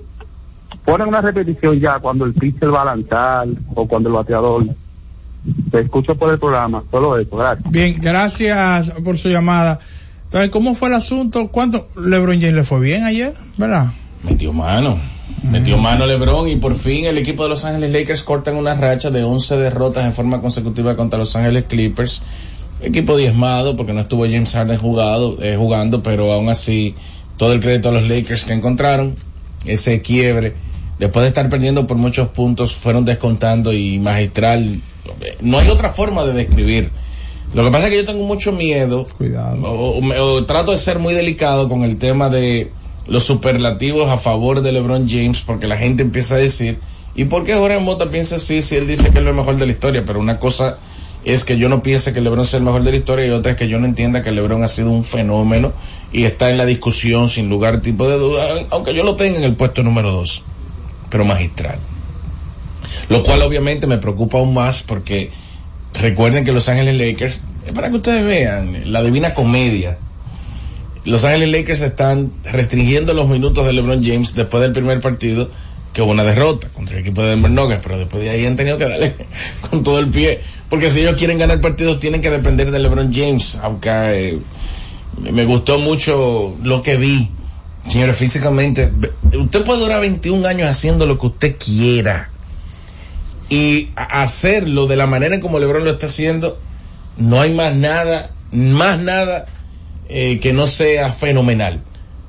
Ponen una repetición ya cuando el pitcher va a lanzar o cuando el bateador. Te escucho por el programa, solo eso, gracias. Bien, gracias por su llamada. Entonces, ¿cómo fue el asunto? ¿Cuánto LeBron James le fue bien ayer? ¿Verdad? Metió mano. Metió mano LeBron y por fin el equipo de Los Ángeles Lakers cortan una racha de 11 derrotas en forma consecutiva contra Los Ángeles Clippers. Equipo diezmado porque no estuvo James Harden jugado, eh, jugando, pero aún así todo el crédito a los Lakers que encontraron ese quiebre. Después de estar perdiendo por muchos puntos, fueron descontando y magistral. No hay otra forma de describir. Lo que pasa es que yo tengo mucho miedo. O, o- o trato de ser muy delicado con el tema de los superlativos a favor de LeBron James, porque la gente empieza a decir, ¿y por qué Jorge Mota piensa así si él dice que es el mejor de la historia? Pero una cosa es que yo no piense que LeBron sea el mejor de la historia y otra es que yo no entienda que LeBron ha sido un fenómeno y está en la discusión sin lugar tipo de duda, aunque yo lo tenga en el puesto número dos, pero magistral. Lo cual obviamente me preocupa aún más porque recuerden que Los Ángeles Lakers, es para que ustedes vean, la divina comedia. Los Ángeles Lakers están restringiendo los minutos de LeBron James después del primer partido, que hubo una derrota contra el equipo de Denver Nuggets, pero después de ahí han tenido que darle con todo el pie, porque si ellos quieren ganar partidos tienen que depender de LeBron James, aunque eh, me gustó mucho lo que vi. Señores, físicamente, usted puede durar 21 años haciendo lo que usted quiera y hacerlo de la manera en como LeBron lo está haciendo, no hay más nada, más nada eh, que no sea fenomenal.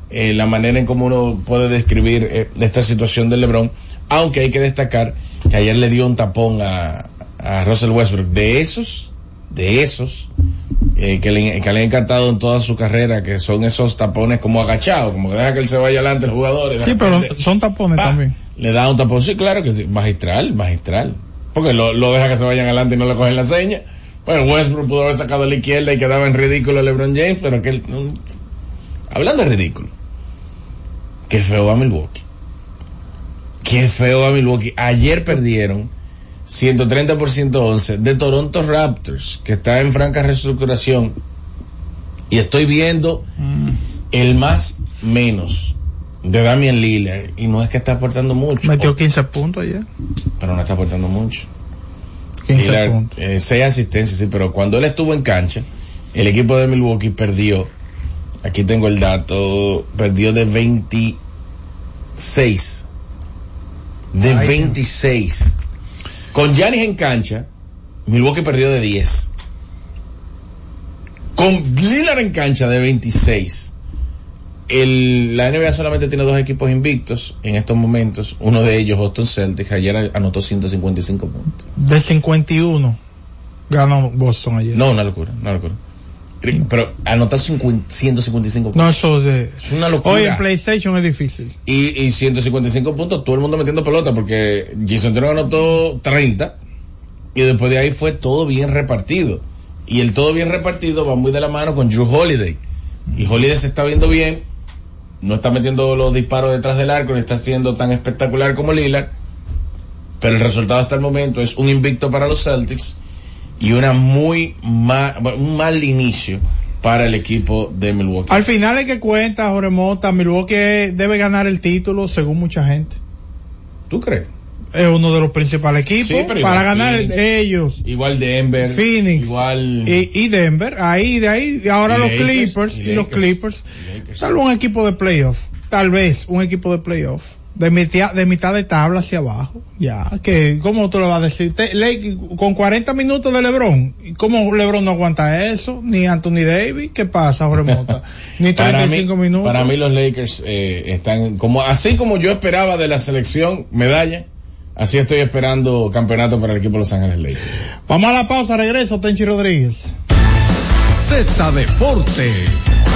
Eh, la manera en cómo uno puede describir eh, esta situación de LeBron, aunque hay que destacar que ayer le dio un tapón a, a Russell Westbrook. De esos, de esos, eh, que, le, que le ha encantado en toda su carrera, que son esos tapones como agachados, como que deja que él se vaya adelante el jugador. Sí, pero son tapones también. Le da un tapón, sí, claro que sí, magistral, magistral. Porque lo, lo deja que se vayan adelante y no le cogen la seña. Pues Westbrook pudo haber sacado a la izquierda y quedaba en ridículo a LeBron James, pero que él, no- hablando de ridículo, qué feo va Milwaukee. Qué feo va Milwaukee. Ayer perdieron 130 por 111 de Toronto Raptors, que está en franca reestructuración. Y estoy viendo el más menos de Damian Lillard. Y no es que está aportando mucho. Metió 15 puntos ayer. Pero no está aportando mucho. 15 Lillard, puntos. eh, seis asistencias, sí, pero cuando él estuvo en cancha, el equipo de Milwaukee perdió, aquí tengo el dato, perdió de 26. De Ay, 26. Con Giannis en cancha, Milwaukee perdió de 10. Con Lillard en cancha de 26. El, la NBA solamente tiene dos equipos invictos en estos momentos. Uno de ellos, Boston Celtics, ayer anotó 155 puntos. De 51 ganó Boston ayer. No, una locura, una locura. Pero anotar 50 155 puntos. No, eso de... Es una locura. Hoy en PlayStation es difícil. Y, y 155 puntos, todo el mundo metiendo pelota porque Jason Tatum anotó 30 y después de ahí fue todo bien repartido. Y el todo bien repartido va muy de la mano con Drew Holiday. Y Holiday se está viendo bien, no está metiendo los disparos detrás del arco, ni está siendo tan espectacular como Lillard. Pero el resultado hasta el momento es un invicto para los Celtics y una muy ma- un mal inicio para el equipo de Milwaukee. Al final es que cuenta, Jorge Mota, Milwaukee debe ganar el título según mucha gente. ¿Tú crees? Es uno de los principales equipos Sí, para igual ganar Phoenix. ellos. Igual Denver. Phoenix Igual. y, y Denver, ahí de ahí, y ahora Y los Lakers, Clippers y y, los. Clippers. Tal vez un equipo de playoff, tal vez un equipo de playoff. De mitad, de mitad de tabla hacia abajo, ya, que, ¿cómo tú le vas a decir? Te- Le- con 40 minutos de Lebron, ¿y ¿cómo Lebron no aguanta eso? Ni Anthony Davis, ¿qué pasa, Jorge Mota? Ni para 35 mí, minutos. Para mí los Lakers eh, están como así como yo esperaba de la selección medalla, así estoy esperando campeonato para el equipo de Los Ángeles Lakers. Vamos a la pausa, regreso, Tenchi Rodríguez. Z Deportes.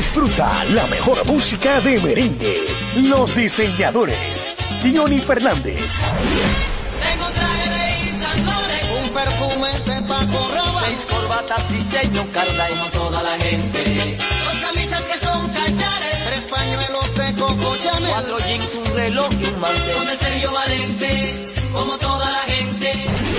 Disfruta la mejor música de merengue. Los diseñadores. Johnny Fernández. Tengo un traje de Yves Saint un perfume de Paco Rabanne, seis corbatas diseño Carla como toda la gente, dos camisas que son cachares, tres pañuelos de Coco Chanel, cuatro jeans, un reloj y un mantel,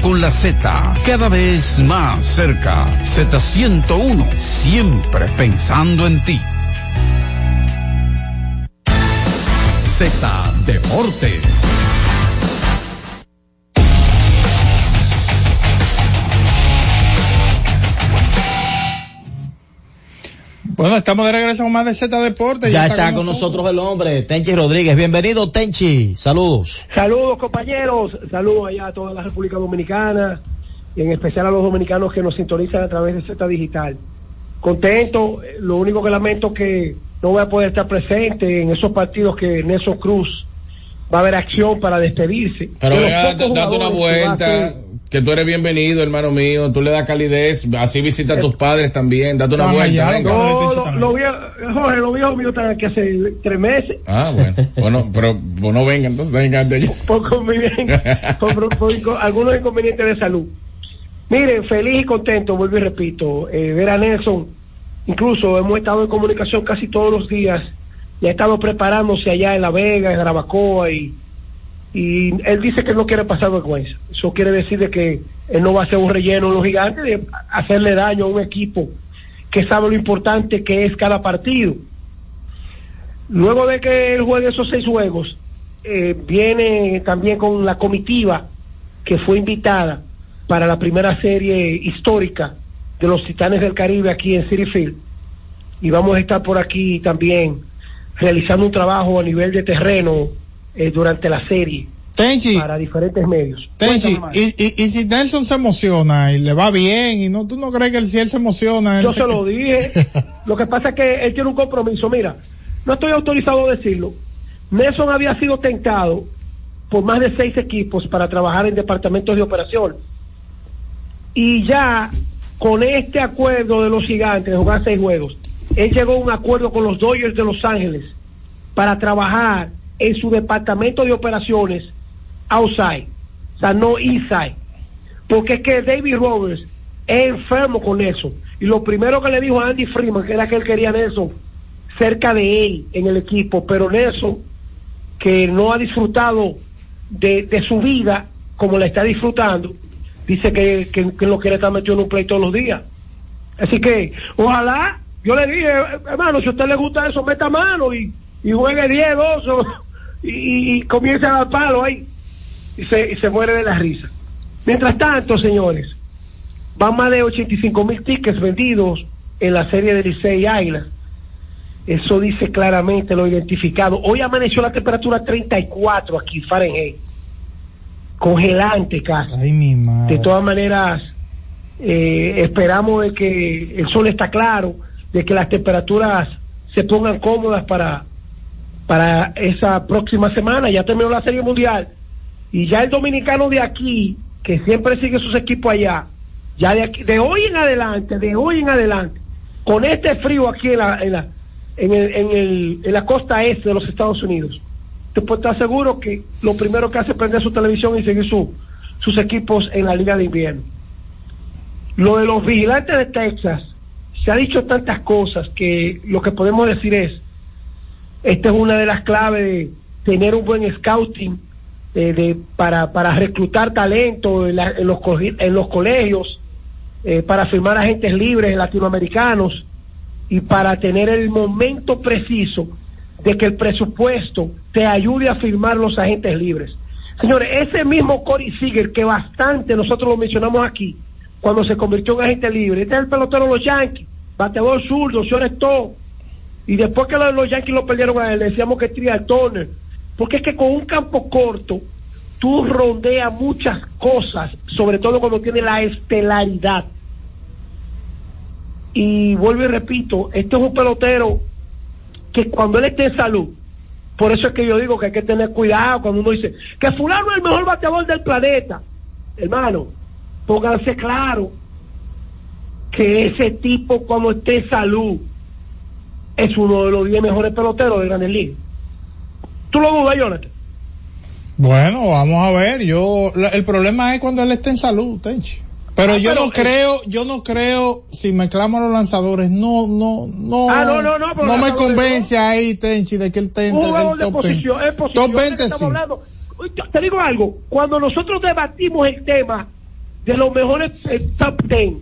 con la Z, cada vez más cerca. Z101, siempre pensando en ti. Z Deportes. Bueno, estamos de regreso con más de Z Deportes. Ya, está, con nosotros el hombre, Tenchi Rodríguez. Bienvenido, Tenchi. Saludos. Saludos, compañeros. Saludos allá a toda la República Dominicana y en especial a los dominicanos que nos sintonizan a través de Z Digital. Contento, eh, lo único que lamento que no voy a poder estar presente en esos partidos que Nelson Cruz va a haber acción para despedirse. Pero De los venga, date una vuelta, que tú eres bienvenido, hermano mío, tú le das calidez, así visita a tus padres también, date una No, vuelta, venga. No, lo, lo viejo, Jorge, los viejos míos están aquí hace tres meses. Ah, bueno, bueno, pero pues no venga, entonces venga de allá. por, convivien- por- por- por inco- algunos inconvenientes de salud. Miren, feliz y contento, vuelvo y repito, eh, ver a Nelson, incluso hemos estado en comunicación casi todos los días, y ha estado preparándose allá en La Vega, en Jarabacoa, y, y él dice que no quiere pasar vergüenza. Eso quiere decir de que él no va a ser un relleno en los gigantes, de hacerle daño a un equipo que sabe lo importante que es cada partido. Luego de que él juegue esos seis juegos, eh, viene también con la comitiva que fue invitada para la primera serie histórica de los Titanes del Caribe aquí en City Field. Y vamos a estar por aquí también realizando un trabajo a nivel de terreno eh, durante la serie para diferentes medios. Tenchi, y, y, y si Nelson se emociona y le va bien, y no, tú no crees que él, si él se emociona, él Yo se se lo dije. Lo que pasa es que él tiene un compromiso. Mira, no estoy autorizado a decirlo. Nelson había sido tentado por más de seis equipos para trabajar en departamentos de operación. Y ya con este acuerdo de los gigantes de jugar seis juegos, él llegó a un acuerdo con los Dodgers de Los Ángeles para trabajar en su departamento de operaciones outside, o sea, no inside. Porque es que David Roberts es enfermo con eso. Y lo primero que le dijo a Andy Freeman, que era que él quería a Nelson cerca de él en el equipo, pero Nelson, que no ha disfrutado de, su vida como la está disfrutando, dice que, que, que lo quiere estar metido en un play todos los días. Así que, ojalá, yo le dije, hermano, si a usted le gusta eso, meta mano y, y juegue 10, 12 o- y, y comience a dar palo ahí. Y se, y se muere de la risa. Mientras tanto, señores, van más de 85 mil tickets vendidos en la serie de Licey y Águilas. Eso dice claramente lo identificado. Hoy amaneció la temperatura 34 aquí, Fahrenheit. Congelante casi. Ay, mi madre. De todas maneras, eh, esperamos de que el sol está claro, de que las temperaturas se pongan cómodas para, para esa próxima semana. Ya terminó la Serie Mundial y ya el dominicano de aquí, que siempre sigue sus equipos allá, ya de, aquí, de hoy en adelante, de hoy en adelante, con este frío aquí en la, en la, en el, en el, en la costa este de los Estados Unidos, te puedes estar seguro que lo primero que hace es prender su televisión y seguir su, sus equipos en la liga de invierno. Lo de los vigilantes de Texas, se ha dicho tantas cosas que lo que podemos decir es, esta es una de las claves de tener un buen scouting de, para, para reclutar talento en, la- en los, en los colegios, eh, para firmar agentes libres latinoamericanos y para tener el momento preciso de que el presupuesto te ayude a firmar los agentes libres. Señores, ese mismo Corey Seager que bastante nosotros lo mencionamos aquí, cuando se convirtió en agente libre, este es el pelotero de los Yankees, bateador zurdo, señores todo. Y después que los, Yankees lo perdieron a él, decíamos que Trial Turner. Porque es que con un campo corto, tú rondeas muchas cosas, sobre todo cuando tiene la estelaridad. Y vuelvo y repito, este es un pelotero que cuando él esté en salud, por eso es que yo digo que hay que tener cuidado cuando uno dice que fulano es el mejor bateador del planeta. Hermano, pónganse claro. que ese tipo cuando esté en salud es uno de los 10 mejores peloteros de Grandes Ligas. ¿Tú lo dudas, Jonathan? Bueno, vamos a ver. Yo, la- el problema es cuando él esté en salud, Tenchi. Pero Ah, yo pero, no creo, yo no creo, si mezclamos los lanzadores, no, no, no, Ah, no, no, no, no me convence ahí, Tenchi, de que él esté jugador el de top 10. posición, es posición. Top 20 estamos sí. te digo algo, cuando nosotros debatimos el tema de los mejores eh, top 10,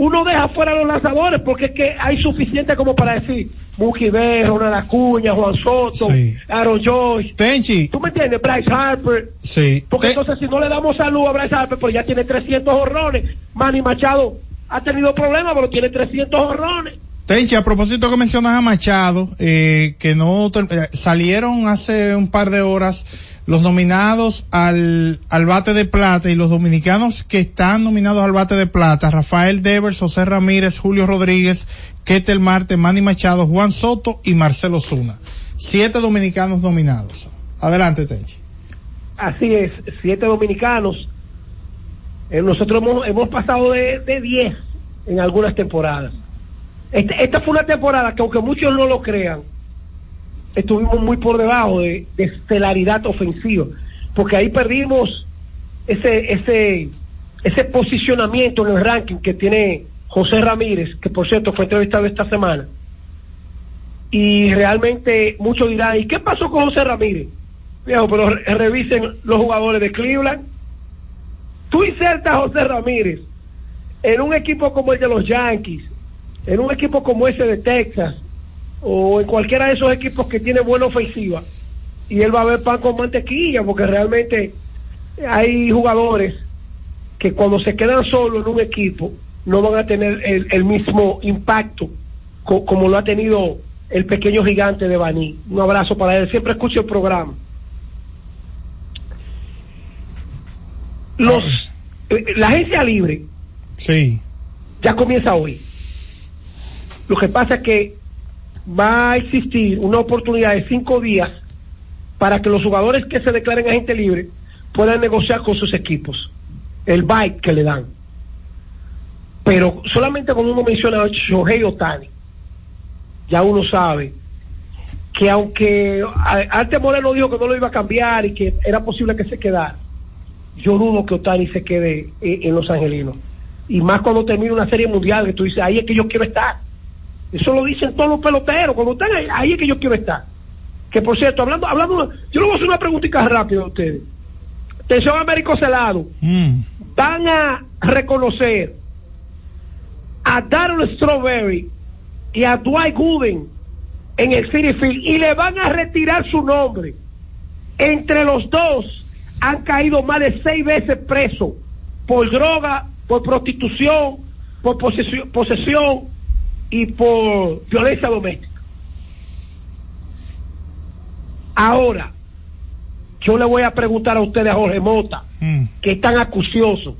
uno deja fuera los lanzadores porque es que hay suficiente como para decir Mookie Betts, Ronald Acuña, Juan Soto, Sí. Aaron Joyce. Tenchi. ¿Tú me entiendes? Bryce Harper. Sí. Porque entonces si no le damos salud a Bryce Harper, pues ya tiene 300 horrones. Manny Machado ha tenido problemas, pero tiene 300 horrones. Tenchi, a propósito que mencionas a Machado, eh, que no eh, salieron hace un par de horas los nominados al, al bate de plata y los dominicanos que están nominados al bate de plata, Rafael Devers, José Ramírez, Julio Rodríguez, Ketel Marte, Manny Machado, Juan Soto y Marcelo Zuna. Siete dominicanos nominados. Adelante, Tenchi. Así es, siete dominicanos. Eh, nosotros hemos, hemos pasado de, de 10 en algunas temporadas. Este- esta fue una temporada que aunque muchos no lo crean, estuvimos muy por debajo de, de estelaridad ofensiva, porque ahí perdimos ese, ese, ese posicionamiento en el ranking que tiene José Ramírez, que por cierto fue entrevistado esta semana. Y realmente muchos dirán, ¿y qué pasó con José Ramírez? Viejo, pero re- revisen los jugadores de Cleveland. Tú insertas a José Ramírez en un equipo como el de los Yankees, en un equipo como ese de Texas, o en cualquiera de esos equipos que tiene buena ofensiva, y él va a ver pan con mantequilla, porque realmente hay jugadores que cuando se quedan solos en un equipo no van a tener el, el mismo impacto co- como lo ha tenido el pequeño gigante de Baní. Un abrazo para él, siempre escucho el programa. Los, eh, la agencia libre Sí. ya comienza hoy. Lo que pasa es que va a existir una oportunidad de cinco días para que los jugadores que se declaren agente libre puedan negociar con sus equipos el bike que le dan. Pero solamente cuando uno menciona a Shohei Otani, ya uno sabe que aunque antes Moreno dijo que no lo iba a cambiar y que era posible que se quedara, yo dudo que Otani se quede en, Los Angelinos. Y más cuando termine una serie mundial, que tú dices, ahí es que yo quiero estar. Eso lo dicen todos los peloteros, cuando están ahí, ahí es que yo quiero estar. Que por cierto, hablando, hablando, yo le voy a hacer una preguntita rápida a ustedes. Atención, Américo Celado. Mm. Van a reconocer a Darren Strawberry y a Dwight Gooden en el City Field y le van a retirar su nombre. Entre los dos han caído más de seis veces presos por droga, por prostitución, por posesión, posesión y por violencia doméstica. Ahora, yo le voy a preguntar a ustedes, a Jorge Mota, Mm. que es tan acucioso,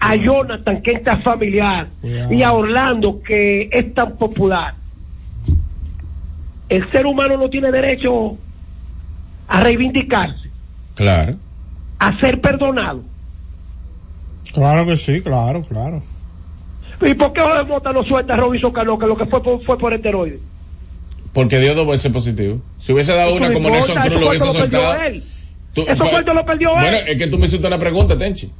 a Jonathan, que es tan familiar, y a Orlando, que es tan popular. El ser humano no tiene derecho a reivindicarse, Claro. a ser perdonado. Claro que sí, claro, claro. ¿Y por qué Jorge Mota no suelta a Robinson Cano, que lo que fue por, fue por esteroides? Porque dio dos veces positivo. Si hubiese dado una como Nelson Cruz lo hubiese soltado. Tú- Eso fue lo perdió Bueno, él. es que tú me hiciste una pregunta, Tenchi.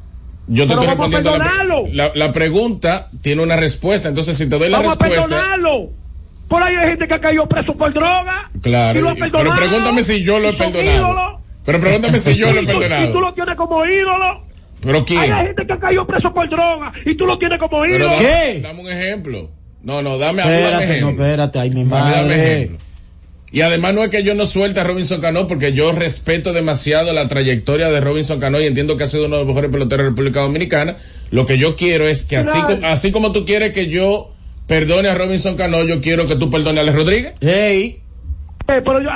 Yo te Pero estoy vamos a respondiendo la, perdonarlo. la, la pregunta tiene una respuesta, entonces si te doy la Vamos a respuesta, perdonarlo. Por ahí hay gente que ha caído preso por droga. claro, y lo ha y- perdonado, pero pregúntame si yo lo he y perdonado. Pero pregúntame si yo lo he Y tú- Y tú perdonado. lo tienes como ídolo. Pero Hay quién? gente que ha caído preso por droga y tú lo tienes como Pero ídolo. dame, dame un ejemplo. No, no, dame, dame Espérate, no, ejemplo. espérate, ay, mi Dame, dame madre. ejemplo. Y además no es que yo no suelte a Robinson Cano porque yo respeto demasiado la trayectoria de Robinson Cano y entiendo que ha sido uno de los mejores peloteros de República Dominicana. Lo que yo quiero es que así, así como tú quieres que yo perdone a Robinson Cano, yo quiero que tú perdones a Alex Rodríguez. Hey, Eh, pero yo,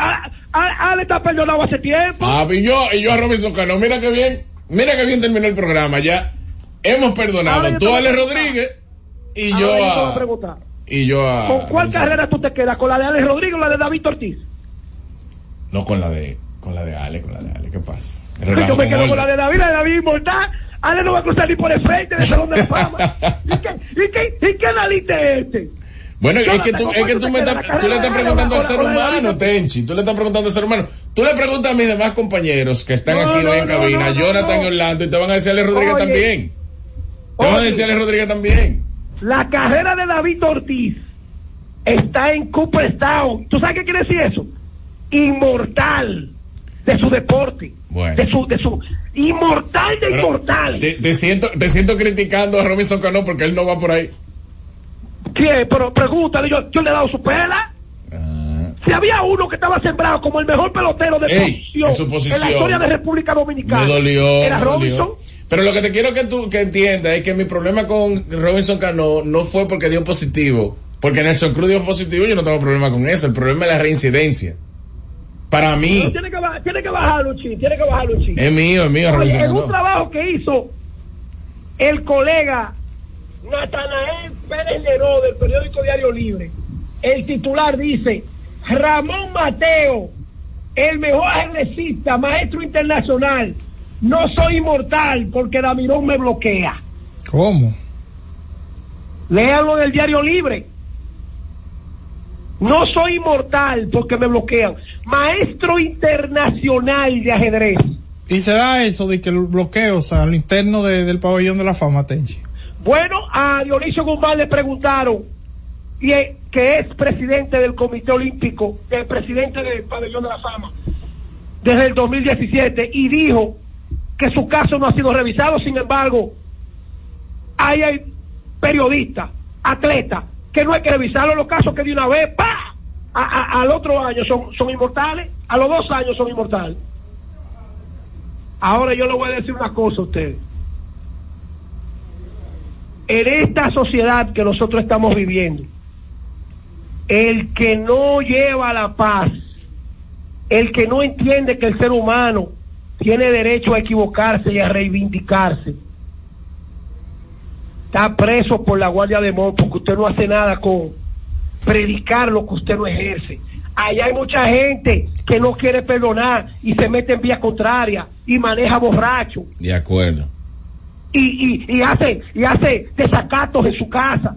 Ale está perdonado hace tiempo. Ah, y yo, y yo a Robinson Cano, mira que bien, mira que bien terminó el programa, ya hemos perdonado tú te a voy a Alex preguntar. Rodríguez y yo a y yo a, ¿Con cuál carrera tú te quedas? ¿Con la de Alex Rodríguez o la de David Ortiz? no con la de, Con la de Ale, con la de Ale, ¿qué pasa? Yo me quedo con la de David, la de David inmortal. Ale no va a cruzar ni por el frente del Salón de la Fama. ¿Y qué, y qué, y qué analista es este? Bueno, es que tú, es que tú me estás, tú le estás preguntando al ser humano, Tenchi. Tú le estás preguntando al ser humano. Tú le preguntas a mis demás compañeros que están No, aquí no, hoy en cabina, Jonathan y Orlando, y te van a decir Ale Rodríguez Oye. también. Te van a Oye. decir Ale Rodríguez también. La carrera de David Ortiz está en Cooperstown. ¿Tú sabes qué quiere decir eso? Inmortal de su deporte. Bueno. De su, de su, inmortal de Pero inmortal. Te, te siento, te siento criticando a Robinson Cano porque él no va por ahí. ¿Qué? Pero pregúntale, yo, yo le he dado su pela. Si había uno que estaba sembrado como el mejor pelotero de Ah. Ey, posición, en su posición. la historia de República Dominicana, Me dolió. era me dolió. Robinson. Pero lo que te quiero que tú que entiendas es que mi problema con Robinson Cano no fue porque dio positivo. Porque Nelson Cruz dio positivo y yo no tengo problema con eso. El problema es la reincidencia. Para No, mí, tiene, que bajar, tiene que bajarlo, chi, tiene que bajarlo, chi. es mío, es mío, Oye, Robinson en un Cano. trabajo que hizo el colega Natanael Pérez Leró del periódico Diario Libre, el titular dice, Ramón Mateo, el mejor ajedrecista, maestro internacional, no soy inmortal porque Damirón me bloquea. ¿Cómo? Léanlo del Diario Libre. No soy inmortal porque me bloquean. Maestro internacional de ajedrez. Y se da eso de que el bloqueo, o sea, al interno de- del pabellón de la fama, Tenchi. Bueno, a Dionisio Guzmán le preguntaron, y que es presidente del Comité Olímpico, el presidente del Pabellón de la Fama, desde el 2017, y dijo que su caso no ha sido revisado, sin embargo, hay periodistas, atletas, que no hay que revisarlo, los casos que de una vez, ¡pa! Al otro año son, son inmortales, a los dos años son inmortales. Ahora yo le voy a decir una cosa a ustedes. En esta sociedad que nosotros estamos viviendo, el que no lleva la paz, el que no entiende que el ser humano tiene derecho a equivocarse y a reivindicarse, está preso por la Guardia de Mon porque usted no hace nada con predicar lo que usted no ejerce. Allá hay mucha gente que no quiere perdonar y se mete en vía contraria y maneja borracho De acuerdo. Y, y, y hace y hace desacatos en su casa.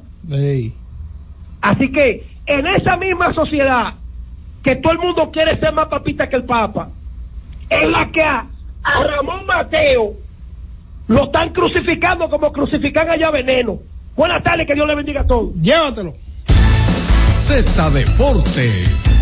Así que en esa misma sociedad que todo el mundo quiere ser más papita que el Papa, en la que a, a Ramón Mateo lo están crucificando como crucifican allá a Veneno. Buenas tardes, que Dios le bendiga a todos. Llévatelo. Z Deportes.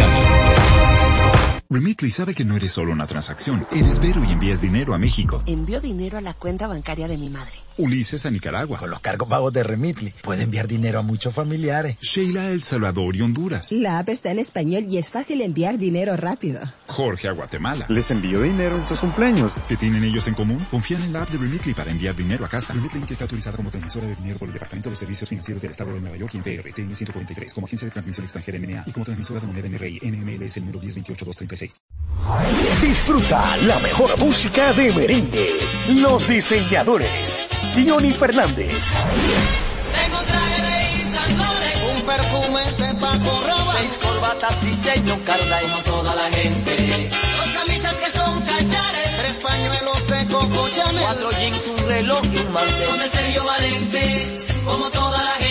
Remitly sabe que no eres solo una transacción, eres Vero y envías dinero a México. Envío dinero a la cuenta bancaria de mi madre. Ulises a Nicaragua. Con los cargos pagos de Remitly, puede enviar dinero a muchos familiares. Sheila a El Salvador y Honduras. La app está en español y es fácil enviar dinero rápido. Jorge a Guatemala. Les envío dinero en sus cumpleaños. ¿Qué tienen ellos en común? Confían en la app de Remitly para enviar dinero a casa. Remitly Inc. está autorizada como transmisora de dinero por el Departamento de Servicios Financieros del Estado de Nueva York y en PRTN 143 como agencia de transmisión extranjera NMA y como transmisora de moneda NRI NMLS el número 1028236. Disfruta la mejor música de merengue. Los diseñadores. Diony Fernández. Tengo un traje de Laurent, un perfume de Paco Rabanne, seis corbatas diseño Carla como toda la gente, dos camisas que son cachares, tres pañuelos cuatro jeans, un reloj y un mantel. Ponte serio valente, como toda la gente.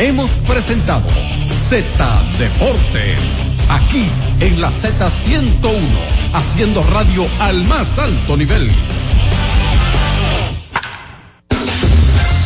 Hemos presentado Z Deportes. Aquí en la Z101, haciendo radio al más alto nivel.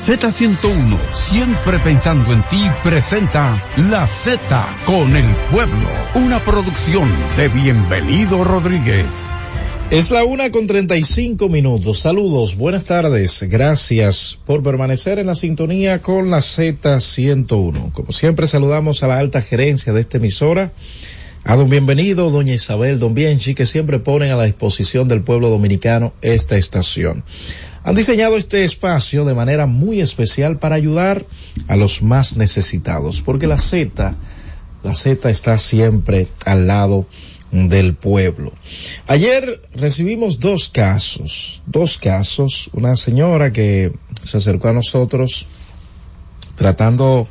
Z101, siempre pensando en ti, presenta La Z con el pueblo, una producción de Bienvenido Rodríguez. Es la una con 35 minutos. Saludos, buenas tardes. Gracias por permanecer en la sintonía con la Z101. Como siempre saludamos a la alta gerencia de esta emisora, a don Bienvenido, doña Isabel, don Bienchi, que siempre ponen a la disposición del pueblo dominicano esta estación. Han diseñado este espacio de manera muy especial para ayudar a los más necesitados, porque la Z, la Z está siempre al lado del pueblo. Ayer recibimos dos casos, dos casos, una señora que se acercó a nosotros tratando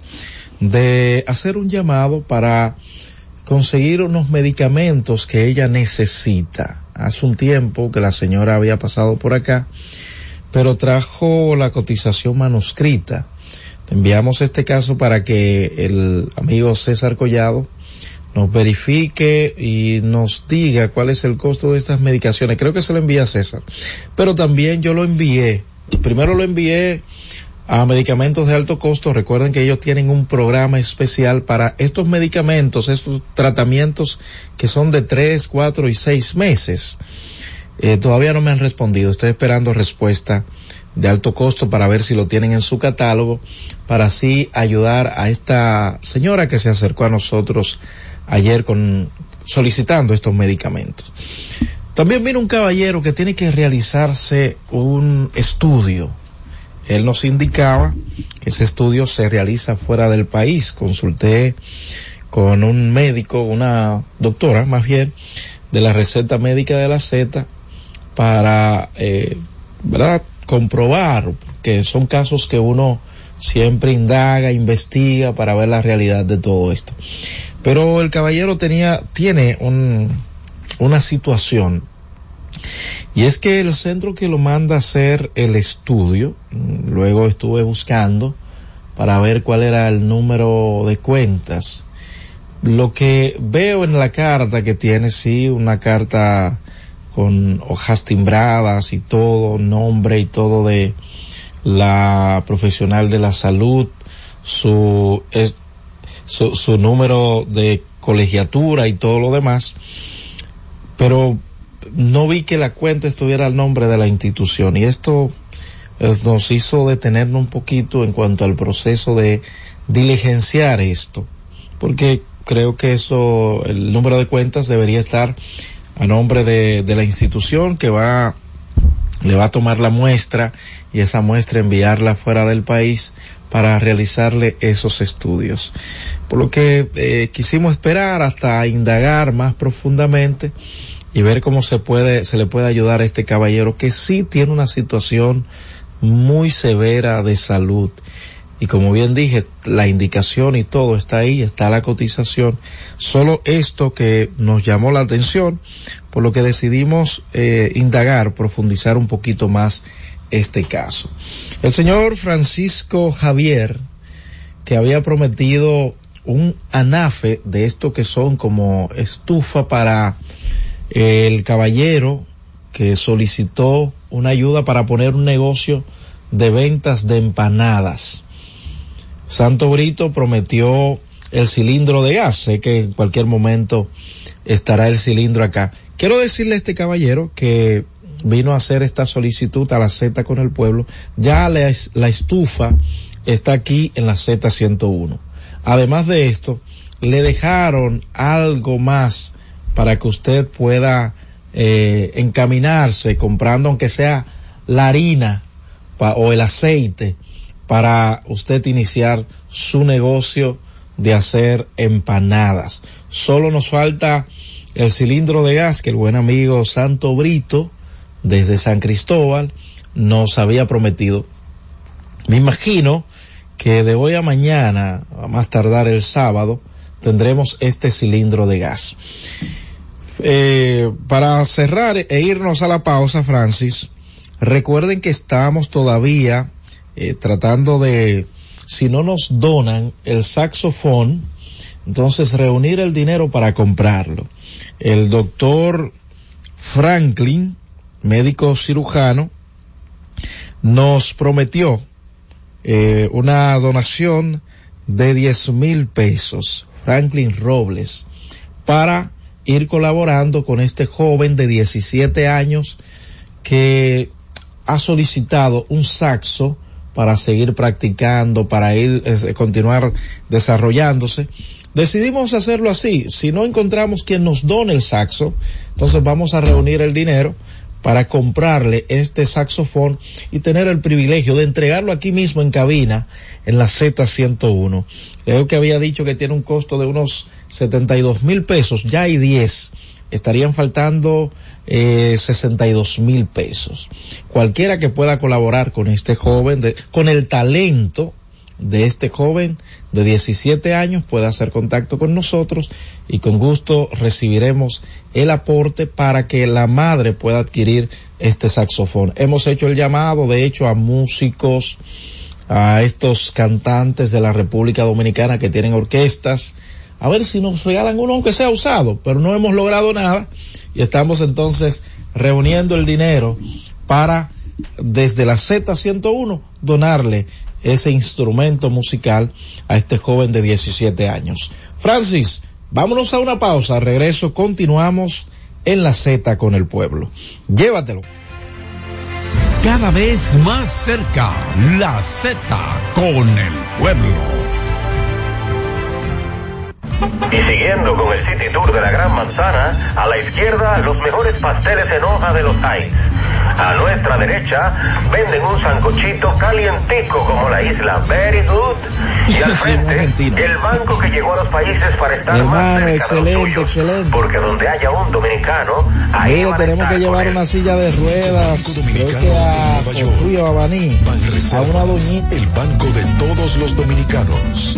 de hacer un llamado para conseguir unos medicamentos que ella necesita. Hace un tiempo que la señora había pasado por acá, pero trajo la cotización manuscrita. Enviamos este caso para que el amigo César Collado nos verifique y nos diga cuál es el costo de estas medicaciones. Creo que se lo envía César. Pero también yo lo envié. Primero lo envié a medicamentos de alto costo. Recuerden que ellos tienen un programa especial para estos medicamentos, estos tratamientos que son de tres, cuatro y seis meses. Eh, todavía no me han respondido. Estoy esperando respuesta de alto costo para ver si lo tienen en su catálogo, para así ayudar a esta señora que se acercó a nosotros ayer con solicitando estos medicamentos. También vino un caballero que tiene que realizarse un estudio. Él nos indicaba que ese estudio se realiza fuera del país. Consulté con un médico, una doctora más bien, de la receta médica de la Z para, eh, ¿verdad? Comprobar, que son casos que uno siempre indaga, investiga para ver la realidad de todo esto. Pero el caballero tenía, tiene un, una situación y es que el centro que lo manda a hacer el estudio, luego estuve buscando para ver cuál era el número de cuentas. Lo que veo en la carta que tiene, sí, una carta con hojas timbradas y todo, nombre y todo de la profesional de la salud, su, es, su, su número de colegiatura y todo lo demás, pero no vi que la cuenta estuviera al nombre de la institución y esto nos hizo detenernos un poquito en cuanto al proceso de diligenciar esto, porque creo que eso, el número de cuentas debería estar a nombre de, de la institución que va, le va a tomar la muestra y esa muestra enviarla fuera del país para realizarle esos estudios. Por lo que eh, quisimos esperar hasta indagar más profundamente y ver cómo se puede, se le puede ayudar a este caballero que sí tiene una situación muy severa de salud. Y como bien dije, la indicación y todo está ahí, está la cotización. Solo esto que nos llamó la atención, por lo que decidimos eh, indagar, profundizar un poquito más este caso. El señor Francisco Javier, que había prometido un anafe de esto que son como estufa para el caballero que solicitó una ayuda para poner un negocio de ventas de empanadas. Santo Brito prometió el cilindro de gas. Sé que en cualquier momento estará el cilindro acá. Quiero decirle a este caballero que vino a hacer esta solicitud a la Z con el pueblo. Ya la, estufa está aquí en la Z101. Además de esto, le dejaron algo más para que usted pueda eh, encaminarse comprando aunque sea la harina o el aceite para usted iniciar su negocio de hacer empanadas. Solo nos falta el cilindro de gas que el buen amigo Santo Brito desde San Cristóbal nos había prometido. Me imagino que de hoy a mañana, a más tardar el sábado, tendremos este cilindro de gas. Eh, para cerrar e irnos a la pausa, Francis, recuerden que estamos todavía eh, tratando de, si no nos donan el saxofón, entonces reunir el dinero para comprarlo. El doctor Franklin, médico cirujano, nos prometió eh, una donación de 10 mil pesos, Franklin Robles, para ir colaborando con este joven de 17 años que ha solicitado un saxo para seguir practicando, para ir, eh, continuar desarrollándose. Decidimos hacerlo así. Si no encontramos quien nos done el saxo, entonces vamos a reunir el dinero para comprarle este saxofón y tener el privilegio de entregarlo aquí mismo en cabina en la Z101. Creo que había dicho que tiene un costo de unos 72 mil pesos, ya hay 10. Estarían faltando eh, 62 mil pesos. Cualquiera que pueda colaborar con este joven, de, con el talento de este joven de 17 años puede hacer contacto con nosotros y con gusto recibiremos el aporte para que la madre pueda adquirir este saxofón. Hemos hecho el llamado, de hecho, a músicos, a estos cantantes de la República Dominicana que tienen orquestas, a ver si nos regalan uno aunque sea usado, pero no hemos logrado nada y estamos entonces reuniendo el dinero para desde la Z101 donarle ese instrumento musical a este joven de 17 años. Francis, vámonos a una pausa, regreso, continuamos en la Z con el pueblo. Llévatelo. Cada vez más cerca, la Z con el pueblo. Y siguiendo con el City Tour de la Gran Manzana, a la izquierda los mejores pasteles en hoja de los Heights. A nuestra derecha venden un sancochito calientico como la isla Very Good. Y al frente, el banco que llegó a los países para estar más Hermano, cerca de los excelente, tuyos. excelente. Porque donde haya un dominicano, ahí Mire, van a tenemos que llevar una silla de ruedas, creo que a Cotuí o a Baní, a una doñita. El banco de todos los dominicanos.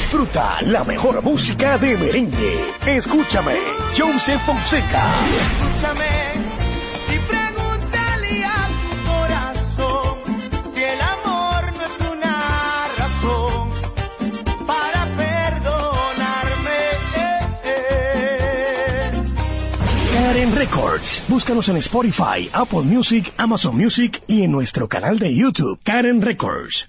Disfruta la mejor música de merengue. Escúchame, Joseph Fonseca. Escúchame y pregúntale a tu corazón si el amor no es una razón para perdonarme. Karen Records. Búscanos en Spotify, Apple Music, Amazon Music y en nuestro canal de YouTube, Karen Records.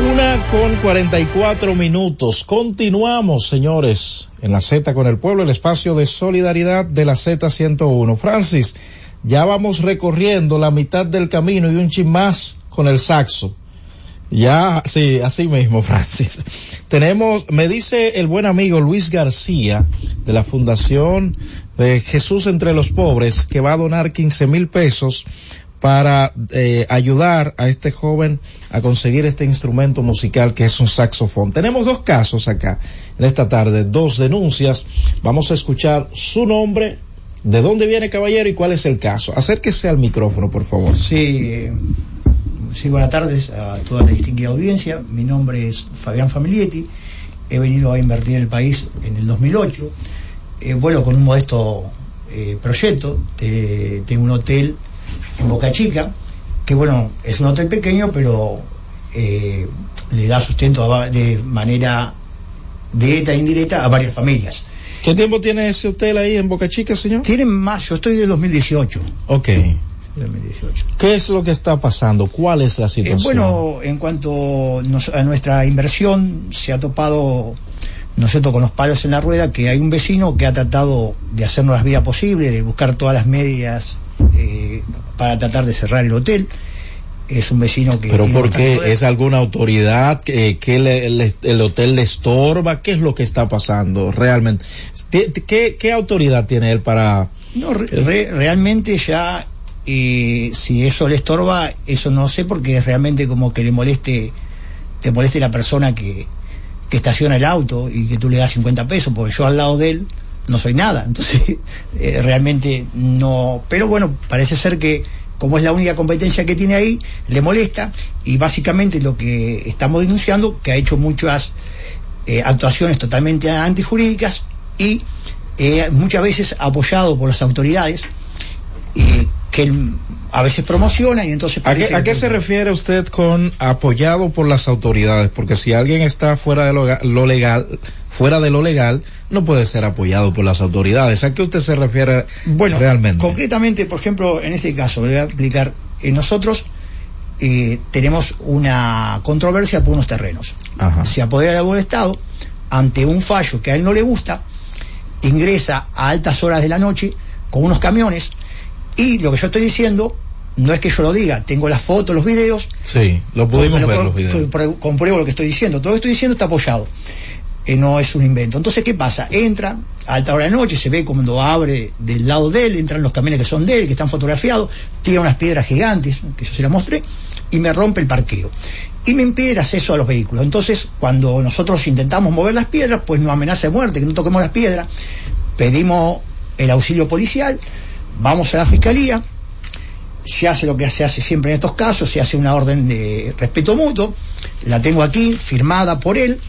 Una con 44 minutos. Continuamos, señores, en la Z con el pueblo, el espacio de solidaridad de la Z101. Francis, ya vamos recorriendo la mitad del camino y un chin más con el saxo. Ya, sí, así mismo, Francis. Tenemos, me dice el buen amigo Luis García de la Fundación de Jesús entre los Pobres que va a donar 15 mil pesos para eh, ayudar a este joven a conseguir este instrumento musical que es un saxofón. Tenemos dos casos acá en esta tarde, dos denuncias. Vamos a escuchar su nombre, de dónde viene caballero y cuál es el caso. Acérquese al micrófono, por favor. Sí, sí, buenas tardes a toda la distinguida audiencia. Mi nombre es Fabián Familietti. He venido a invertir el país en el 2008. Eh, bueno, con un modesto eh, proyecto. Te- tengo un hotel en Boca Chica, que bueno, es un hotel pequeño, pero eh, le da sustento a de manera directa e indirecta a varias familias. ¿Qué tiempo tiene ese hotel ahí en Boca Chica, señor? Tienen más, yo estoy del 2018. Ok. 2018. ¿Qué es lo que está pasando? ¿Cuál es la Eh, situación? bueno, en cuanto nos- a nuestra inversión, se ha topado, ¿no es cierto?, con los palos en la rueda, que hay un vecino que ha tratado de hacernos las vidas posibles, de buscar todas las medidas eh, para tratar de cerrar el hotel. Es un vecino que... ¿Pero por qué? ¿Es alguna autoridad que, que le- le- el hotel le estorba? ¿Qué es lo que está pasando realmente? ¿Qué, autoridad tiene él para...? No, re- re- realmente ya, eh, si eso le estorba, eso no sé, porque es realmente como que le moleste, te moleste la persona que, que estaciona el auto y que tú le das 50 pesos, porque yo al lado de él no soy nada. Entonces, eh, realmente no. Pero bueno, parece ser que, como es la única competencia que tiene ahí, le molesta y básicamente lo que estamos denunciando, que ha hecho muchas eh, actuaciones totalmente antijurídicas y eh, muchas veces apoyado por las autoridades eh, que él a veces promociona y entonces ¿A qué, a qué se refiere usted con apoyado por las autoridades? Porque si alguien está fuera de lo legal, fuera de lo legal, no puede ser apoyado por las autoridades. ¿A qué usted se refiere Bueno, realmente? concretamente, por ejemplo, en este caso, voy a explicar, eh, nosotros eh, tenemos una controversia por unos terrenos. Ajá. Se apodera del Estado ante un fallo que a él no le gusta, ingresa a altas horas de la noche con unos camiones y lo que yo estoy diciendo no es que yo lo diga, tengo las fotos, los videos, Sí, lo pudimos ver lo- los videos. compruebo- compruebo lo que estoy diciendo. Todo lo que estoy diciendo está apoyado. Eh, no es un invento. Entonces, ¿qué pasa? Entra a alta hora de la noche, se ve cuando abre del lado de él, entran los camiones que son de él, que están fotografiados, tira unas piedras gigantes, que yo se las mostré, y me rompe el parqueo. Y me impide el acceso a los vehículos. Entonces, cuando nosotros intentamos mover las piedras, pues nos amenaza de muerte, que no toquemos las piedras. Pedimos el auxilio policial, vamos a la fiscalía, se hace lo que se hace siempre en estos casos, se hace una orden de respeto mutuo, la tengo aquí firmada por él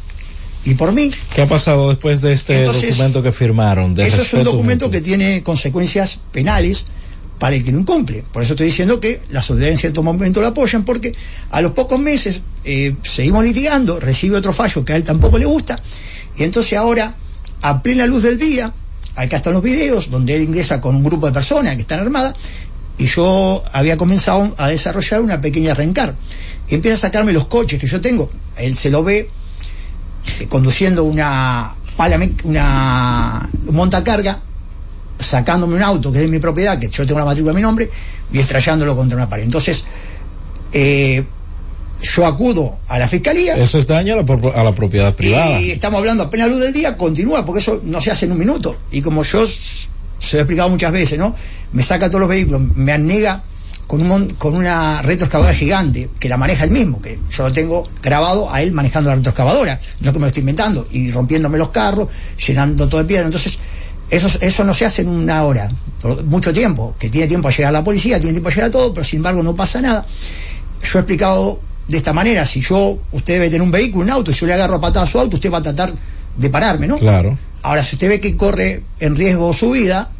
y por mí. ¿Qué ha pasado después de este Entonces, documento que firmaron? De Eso es un documento mutuo? que tiene consecuencias penales para el que lo incumple. Por eso estoy diciendo que las autoridades en cierto momento lo apoyan, porque a los pocos meses eh, seguimos litigando, recibe otro fallo que a él tampoco le gusta, y entonces ahora, a plena luz del día, acá están los videos, donde él ingresa con un grupo de personas que están armadas, y yo había comenzado a desarrollar una pequeña rencar. Y empieza a sacarme los coches que yo tengo. Él se lo ve eh, conduciendo una una un montacarga, sacándome un auto que es de mi propiedad, que yo tengo la matrícula a mi nombre, y estrellándolo contra una pared. Entonces, eh, yo acudo a la fiscalía. Eso es daño a la, pro- a la propiedad privada. Y estamos hablando a plena luz del día, continúa, porque eso no se hace en un minuto. Y como yo se lo he explicado muchas veces, ¿no? Me saca todos los vehículos, me anega con, un, con una retroexcavadora gigante, que la maneja él mismo, que yo lo tengo grabado a él manejando la retroexcavadora, no que me lo estoy inventando, y rompiéndome los carros, llenando todo de piedra. Entonces, Eso, eso no se hace en una hora, por mucho tiempo, que tiene tiempo a llegar la policía, tiene tiempo a llegar todo, pero sin embargo no pasa nada. Yo he explicado de esta manera, si yo, usted debe tener un vehículo, un auto, y yo le agarro a patada a su auto, usted va a tratar de pararme, ¿no? Claro. Ahora, si usted ve que corre en riesgo su vida,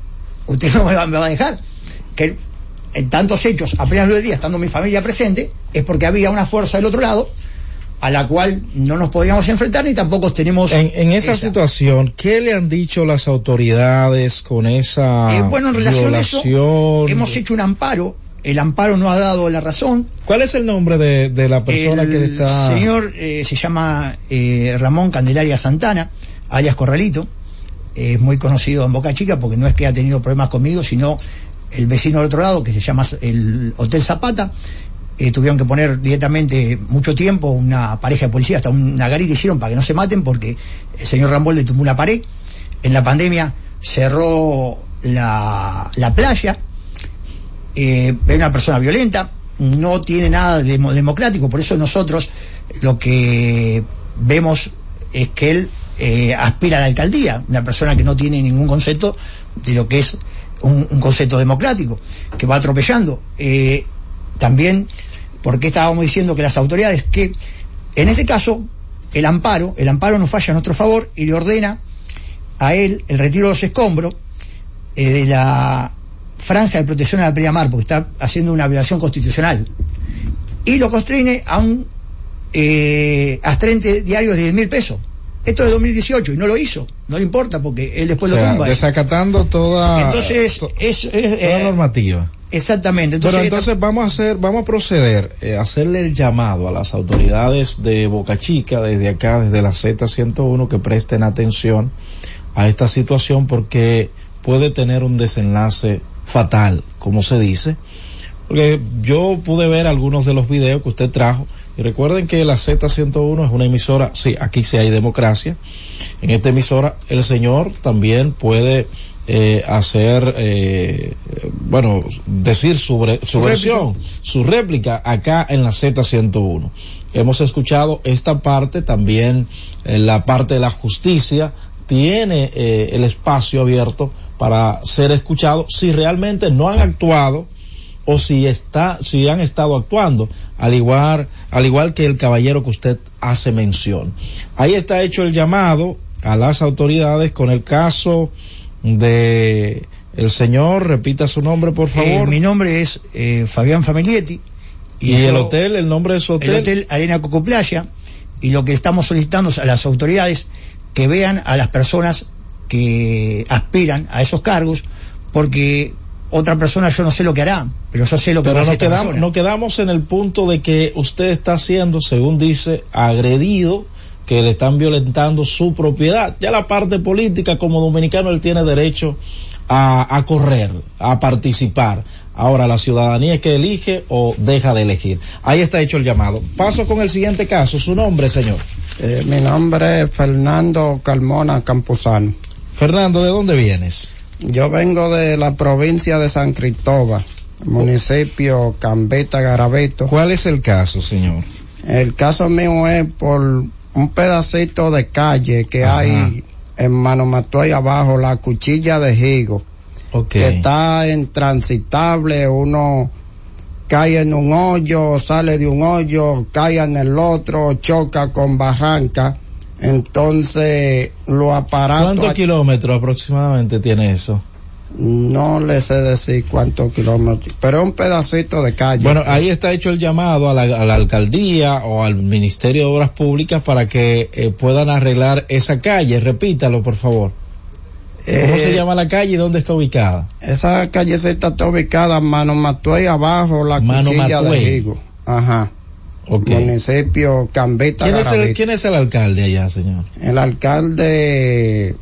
usted no me va, me va a dejar. Que en tantos hechos, apenas lo día, estando mi familia presente, es porque había una fuerza del otro lado a la cual no nos podíamos enfrentar ni tampoco tenemos En, en esa, situación, ¿qué le han dicho las autoridades con esa Eh, bueno, en relación a eso, violación? hemos hecho un amparo. El amparo no ha dado la razón. ¿Cuál es el nombre de, de la persona el que le está...? señor eh, se llama eh, Ramón Candelaria Santana, alias Corralito. Es muy conocido en Boca Chica porque no es que ha tenido problemas conmigo, sino el vecino del otro lado, que se llama el Hotel Zapata. eh, tuvieron que poner directamente mucho tiempo una pareja de policía, hasta una garita hicieron para que no se maten porque el señor Rambol le tumbó una pared. En la pandemia cerró la, la playa, eh, es una persona violenta, no tiene nada de demo- democrático, por eso nosotros lo que vemos es que él eh, aspira a la alcaldía, una persona que no tiene ningún concepto de lo que es un, concepto democrático, que va atropellando. Eh, también, porque estábamos diciendo que las autoridades, que en este caso, el amparo, el amparo no falla a nuestro favor y le ordena a él el retiro de los escombros eh, de la franja de protección a la mar, porque está haciendo una violación constitucional. Y lo constriñe a un eh, astrente diario de 10 mil pesos. Esto es de 2018 y no lo hizo. No le importa porque él después O sea, lo tumba. desacatando toda, Entonces, to- es, es, toda eh, normativa. exactamente. Entonces, Pero entonces vamos a hacer, vamos a proceder, eh, a hacerle el llamado a las autoridades de Boca Chica, desde acá, desde la Z101, que presten atención a esta situación porque puede tener un desenlace fatal, como se dice. Porque yo pude ver algunos de los videos que usted trajo y recuerden que la Z101 es una emisora, sí, aquí sí hay democracia. En esta emisora el señor también puede eh, hacer, eh, bueno, decir su, Su versión, su réplica acá en la Z101. Hemos escuchado esta parte, también eh, la parte de la justicia tiene eh, el espacio abierto para ser escuchado si realmente no han actuado o si está si han estado actuando al igual al igual que el caballero que usted hace mención ahí está hecho el llamado a las autoridades con el caso de el señor repita su nombre por eh, favor mi nombre es eh, Fabián Familietti. y, el yo- hotel el nombre de su hotel, el hotel Arena Coco Playa y lo que estamos solicitando es a las autoridades que vean a las personas que aspiran a esos cargos porque otra persona yo no sé lo que hará pero yo sé lo que va pero a nos hacer quedamos, persona. quedamos en el punto de que usted está siendo, según dice, agredido, que le están violentando su propiedad. Ya la parte política, como dominicano, él tiene derecho a, a correr, a participar. Ahora, la ciudadanía es que elige o deja de elegir. Ahí está hecho el llamado. Paso con el siguiente caso. Su nombre, señor. Eh, mi nombre es Fernando Carmona Campuzano. Fernando, ¿de dónde vienes? Yo vengo de la provincia de San Cristóbal, municipio Cambeta Garabeto. ¿Cuál es el caso, señor? El caso mío es por un pedacito de calle que Ajá. hay en Manomatuay abajo, la cuchilla de Higo, que está intransitable, uno cae en un hoyo, sale de un hoyo, cae en el otro, choca con barranca, entonces lo aparatos... ¿Cuántos kilómetros aproximadamente tiene eso? No le sé decir cuántos kilómetros, pero es un pedacito de calle. Bueno, ahí está hecho el llamado a la, a la alcaldía o al Ministerio de Obras Públicas para que eh, puedan arreglar esa calle. Repítalo, por favor. ¿Cómo Eh, se llama la calle y dónde está ubicada? Esa callecita está ubicada Mano Matuey abajo, la Mano cuchilla Matuey. de Higo. Ajá. Municipio Cambeta ¿Quién es, el, quién es el alcalde allá, señor? El alcalde,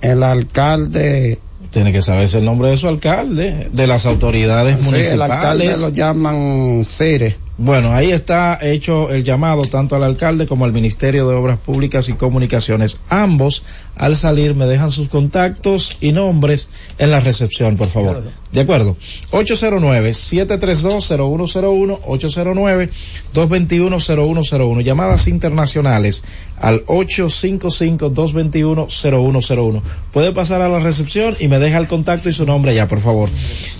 el alcalde, Tiene que saberse el nombre de su alcalde, de las autoridades sí, el alcalde municipales. lo llaman Cire. Bueno, ahí está hecho el llamado tanto al alcalde como al Ministerio de Obras Públicas y Comunicaciones, ambos al salir me dejan sus contactos y nombres en la recepción, por favor. De acuerdo. 809-732-0101, 809-221-0101. Llamadas internacionales al 855-221-0101. Puede pasar a la recepción y me deja el contacto y su nombre ya, por favor.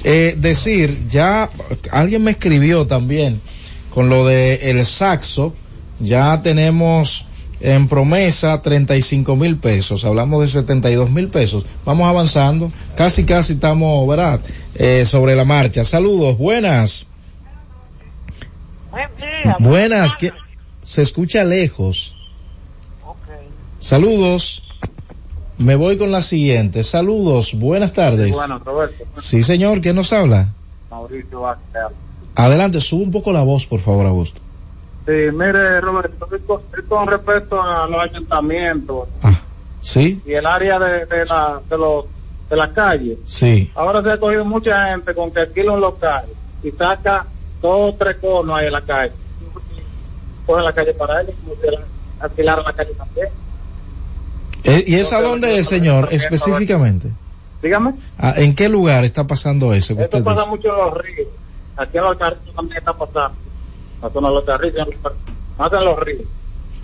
Eh, decir, ya alguien me escribió también con lo de el saxo, ya tenemos en promesa 35 mil pesos, hablamos de 72 mil pesos, vamos avanzando, casi casi estamos, ¿verdad? Eh, sobre la marcha. Saludos, buenas. Buenas, que se escucha lejos. Saludos. Me voy con la siguiente. Saludos, buenas tardes. Bueno, Roberto. Sí, señor, ¿quién nos habla? Mauricio Vázquez. Adelante, sube un poco la voz, por favor, Augusto. Sí, mire, Roberto, esto, esto con respecto a los ayuntamientos ¿Sí? y el área de, de la de los de la calle. Sí. Ahora se ha cogido mucha gente con que alquila un local y saca dos o tres conos ahí en la calle. Coge la calle para ellos, como si la- alquilaran la calle también. Eh, ¿Y es a dónde es, señor, específicamente? Dígame, Ah, ¿En qué lugar está pasando eso esto usted pasa dice? mucho en los ríos. Aquí en los carritos también está pasando. Zona de los los ríos.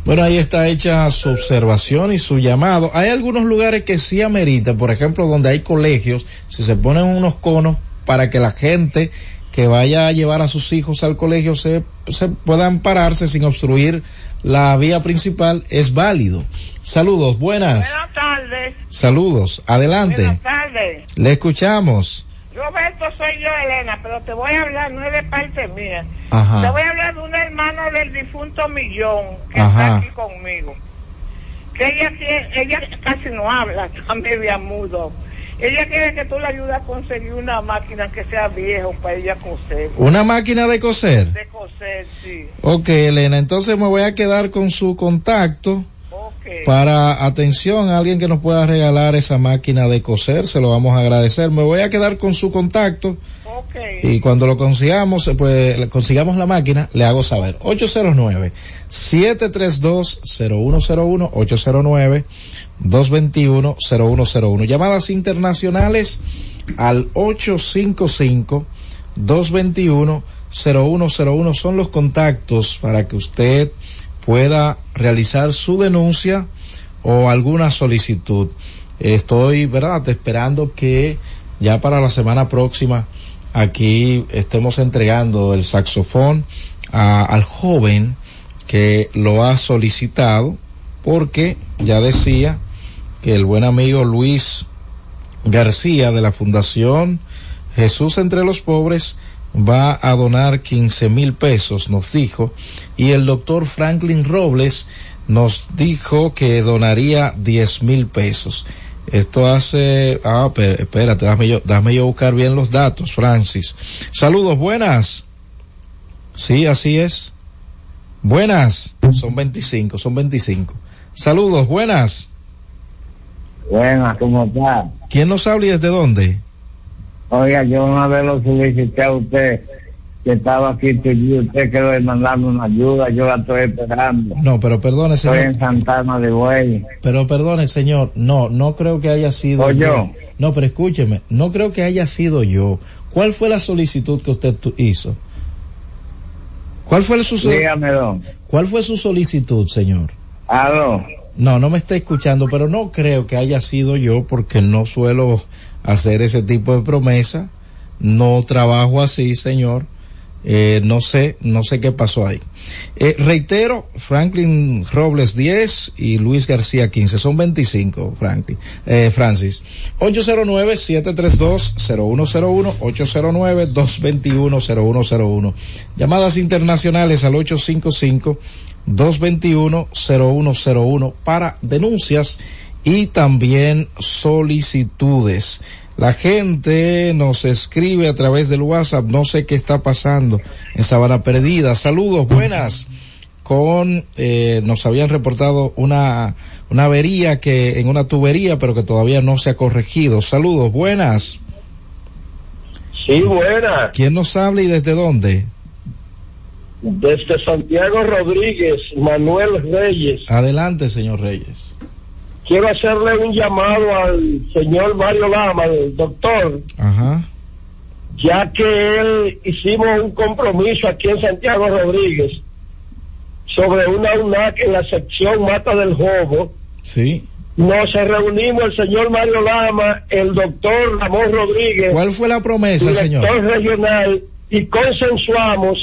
Bueno, ahí está hecha su observación y su llamado. Hay algunos lugares que sí amerita, por ejemplo, donde hay colegios, si se ponen unos conos para que la gente que vaya a llevar a sus hijos al colegio se, se puedan pararse sin obstruir la vía principal, es válido. Saludos, buenas. Buenas tardes. Saludos, adelante. Buenas tardes. Le escuchamos. Roberto, soy yo, Elena, pero te voy a hablar, no es de parte mía. Ajá. Te voy a hablar de un hermano del difunto Millón que Ajá. está aquí conmigo. Que ella, ella casi no habla, está media mudo. Ella quiere que tú le ayudes a conseguir una máquina que sea viejo para ella coser. Una máquina de coser. De coser, sí. Ok, Elena, entonces me voy a quedar con su contacto. Para atención a alguien que nos pueda regalar esa máquina de coser, se lo vamos a agradecer. Me voy a quedar con su contacto y cuando lo consigamos, pues consigamos la máquina, le hago saber. 809-732-0101, 809-221-0101. Llamadas internacionales al 855-221-0101 son los contactos para que usted pueda realizar su denuncia o alguna solicitud. Estoy, ¿verdad?, esperando que ya para la semana próxima aquí estemos entregando el saxofón al joven que lo ha solicitado porque ya decía que el buen amigo Luis García de la Fundación Jesús entre los pobres va a donar 15 mil pesos, nos dijo, y el doctor Franklin Robles nos dijo que donaría 10 mil pesos. Esto hace, ah, espérate, dame yo, dame yo buscar bien los datos, Francis. Saludos, buenas. Sí, así es. Buenas. Son 25, son 25. Saludos, buenas. Buenas, ¿cómo está? ¿Quién nos habla y desde dónde? Oiga, yo una vez lo solicité a usted, que estaba aquí y usted de mandarme una ayuda, yo la estoy esperando. No, pero perdone, Estoy señor. en Santana de Buey. Pero perdone, señor, no, no creo que haya sido ¿O yo. yo? No, pero escúcheme, no creo que haya sido yo. ¿Cuál fue la solicitud que usted hizo? ¿Cuál fue su so- Dígame, don. ¿Cuál fue su solicitud, señor? Aló. No, no me está escuchando, pero no creo que haya sido yo porque no suelo hacer ese tipo de promesa. No trabajo así, señor. Eh, no sé, no sé qué pasó ahí. Eh, reitero, Franklin Robles 10 y Luis García 15, son 25, Franklin, eh, Francis. 809-732-0101, 809-221-0101. Llamadas internacionales al 855-221-0101 para denuncias y también solicitudes. La gente nos escribe a través del WhatsApp, no sé qué está pasando en Sabana Perdida. Saludos, buenas. Con, eh, nos habían reportado una, una avería que, en una tubería, pero que todavía no se ha corregido. Saludos, buenas. Sí, buena. ¿Quién nos habla y desde dónde? Desde Santiago Rodríguez, Manuel Reyes. Adelante, señor Reyes. Quiero hacerle un llamado al señor Mario Lama, el doctor, Ajá. ya que él hicimos un compromiso aquí en Santiago Rodríguez sobre una UNAC en la sección Mata del Jobo. Sí. Nos reunimos el señor Mario Lama, el doctor Ramón Rodríguez, ¿Cuál fue la promesa, señor? director regional, y consensuamos.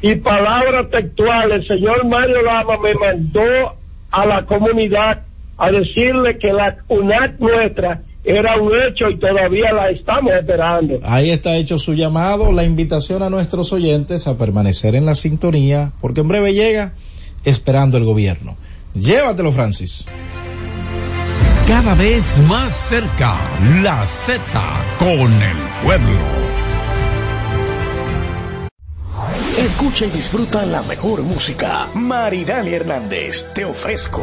Y palabra textual, el señor Mario Lama me mandó a la comunidad a decirle que la UNAC nuestra era un hecho y todavía la estamos esperando. Ahí está hecho su llamado, la invitación a nuestros oyentes a permanecer en la sintonía, porque en breve llega esperando el gobierno. Llévatelo, Francis. Cada vez más cerca, la Z con el pueblo. Escucha y disfruta la mejor música. Maridani Hernández, te ofrezco.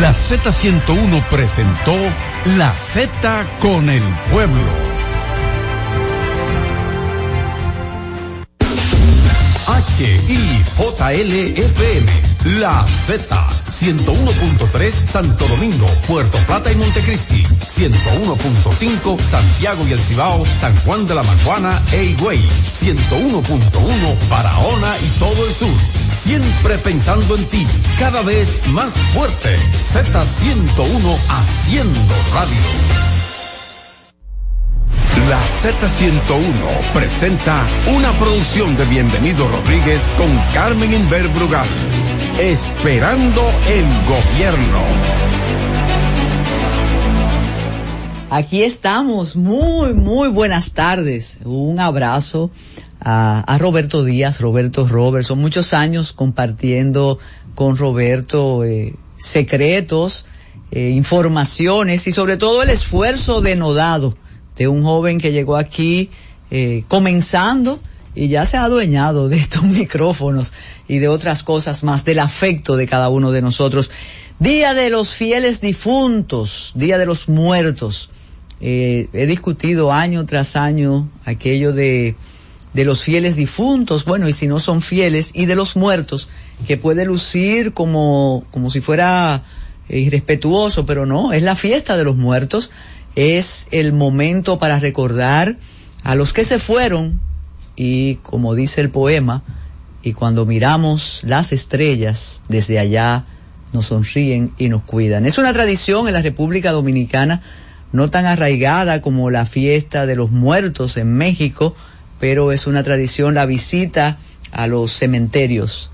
La Z101 presentó La Z con el pueblo. HIJLFM, La Z, 101.3 Santo Domingo, Puerto Plata y Montecristi, 101.5 Santiago y El Cibao, San Juan de la Maguana e Higüey, 101.1 Barahona y todo el sur. Siempre pensando en ti, cada vez más fuerte. Z101 haciendo radio. La Z101 presenta una producción de Bienvenido Rodríguez con Carmen Inver Brugal. Esperando el gobierno. Aquí estamos, muy, muy buenas tardes. Un abrazo a, a Roberto Díaz, Roberto Robert. Son muchos años compartiendo con Roberto eh, secretos, eh, informaciones y sobre todo el esfuerzo denodado de un joven que llegó aquí eh, comenzando y ya se ha adueñado de estos micrófonos y de otras cosas más, del afecto de cada uno de nosotros. Día de los fieles difuntos, Día de los muertos. Eh, he discutido año tras año aquello de, de los fieles difuntos, bueno, y si no son fieles, y de los muertos, que puede lucir como, como si fuera eh, irrespetuoso, pero no, es la fiesta de los muertos, es el momento para recordar a los que se fueron y como dice el poema, y cuando miramos las estrellas desde allá nos sonríen y nos cuidan. Es una tradición en la República Dominicana no tan arraigada como la fiesta de los muertos en México, pero es una tradición la visita a los cementerios.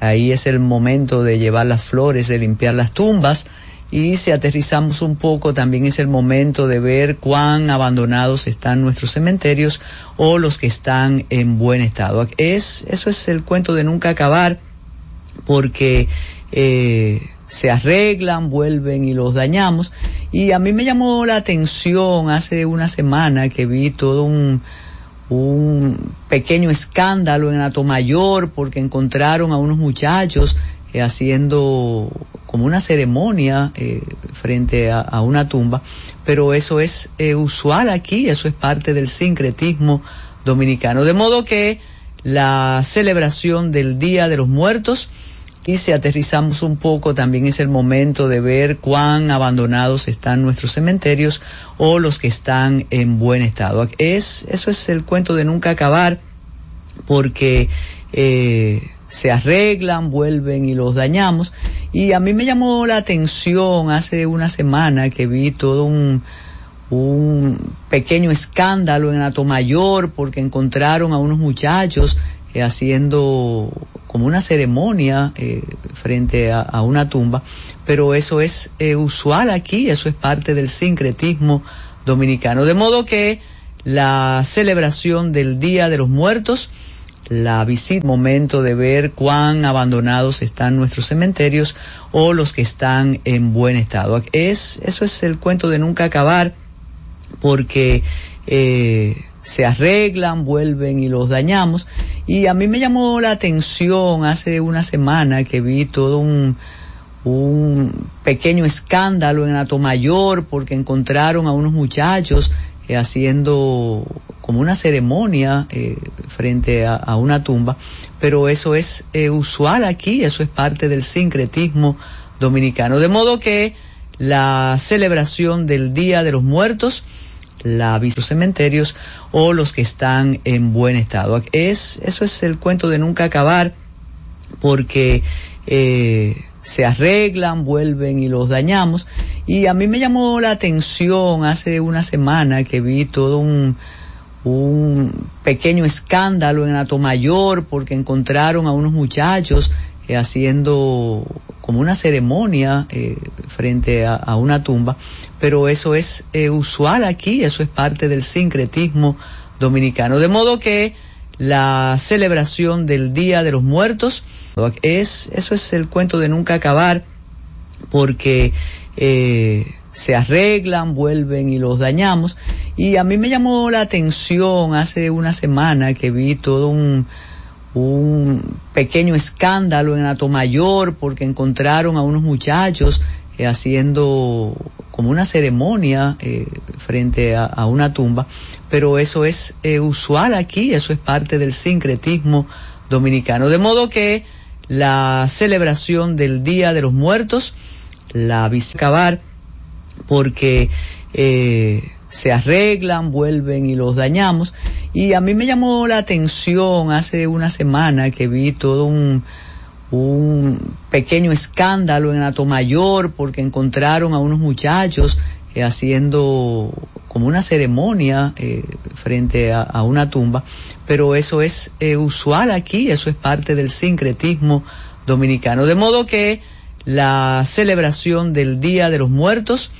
Ahí es el momento de llevar las flores, de limpiar las tumbas y si aterrizamos un poco también es el momento de ver cuán abandonados están nuestros cementerios o los que están en buen estado. Es, eso es el cuento de nunca acabar porque eh, se arreglan, vuelven y los dañamos. Y a mí me llamó la atención hace una semana que vi todo un, un pequeño escándalo en Atomayor porque encontraron a unos muchachos eh, haciendo como una ceremonia eh, frente a, a, una tumba, pero eso es eh, usual aquí, eso es parte del sincretismo dominicano. De modo que la celebración del Día de los Muertos, y si aterrizamos un poco, también es el momento de ver cuán abandonados están nuestros cementerios o los que están en buen estado. Es, eso es el cuento de nunca acabar, porque eh, se arreglan, vuelven y los dañamos. Y a mí me llamó la atención hace una semana que vi todo un, un pequeño escándalo en Atomayor porque encontraron a unos muchachos eh, haciendo como una ceremonia eh, frente a, a, una tumba, pero eso es eh, usual aquí, eso es parte del sincretismo dominicano. De modo que la celebración del Día de los Muertos, la visita, momento de ver cuán abandonados están nuestros cementerios o los que están en buen estado. Es, eso es el cuento de nunca acabar porque eh, se arreglan, vuelven y los dañamos. Y a mí me llamó la atención hace una semana que vi todo un, un pequeño escándalo en Atomayor porque encontraron a unos muchachos eh, haciendo como una ceremonia eh, frente a, a, una tumba, pero eso es eh, usual aquí, eso es parte del sincretismo dominicano. De modo que la celebración del Día de los Muertos, la los cementerios o los que están en buen estado. Es, eso es el cuento de nunca acabar porque eh, se arreglan, vuelven y los dañamos. Y a mí me llamó la atención hace una semana que vi todo un, un pequeño escándalo en Atomayor porque encontraron a unos muchachos eh, haciendo como una ceremonia eh, frente a, una tumba, pero eso es eh, usual aquí, eso es parte del sincretismo dominicano. De modo que la celebración del Día de los Muertos es, eso es el cuento de nunca acabar, porque eh, se arreglan, vuelven y los dañamos. Y a mí me llamó la atención hace una semana que vi todo un, un pequeño escándalo en Atomayor porque encontraron a unos muchachos eh, haciendo como una ceremonia eh, frente a, una tumba, pero eso es eh, usual aquí, eso es parte del sincretismo dominicano. De modo que la celebración del Día de los Muertos, la acabar porque eh, se arreglan, vuelven y los dañamos. Y a mí me llamó la atención hace una semana que vi todo un, un pequeño escándalo en Atomayor porque encontraron a unos muchachos eh, haciendo como una ceremonia eh, frente a, una tumba, pero eso es eh, usual aquí, eso es parte del sincretismo dominicano. De modo que la celebración del Día de los Muertos,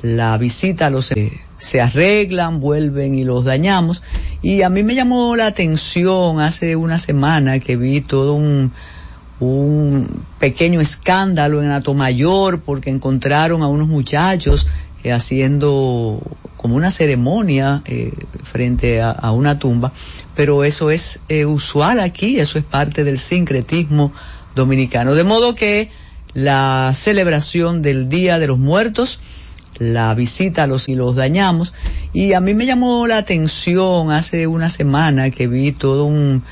la visita a los se arreglan, vuelven y los dañamos. Y a mí me llamó la atención hace una semana que vi todo un, un pequeño escándalo en Atomayor porque encontraron a unos muchachos eh, haciendo como una ceremonia eh, frente a, a, una tumba, pero eso es eh, usual aquí, eso es parte del sincretismo dominicano. De modo que la celebración del Día de los Muertos, la visita a los y los dañamos. Y a mí me llamó la atención hace una semana que vi todo un,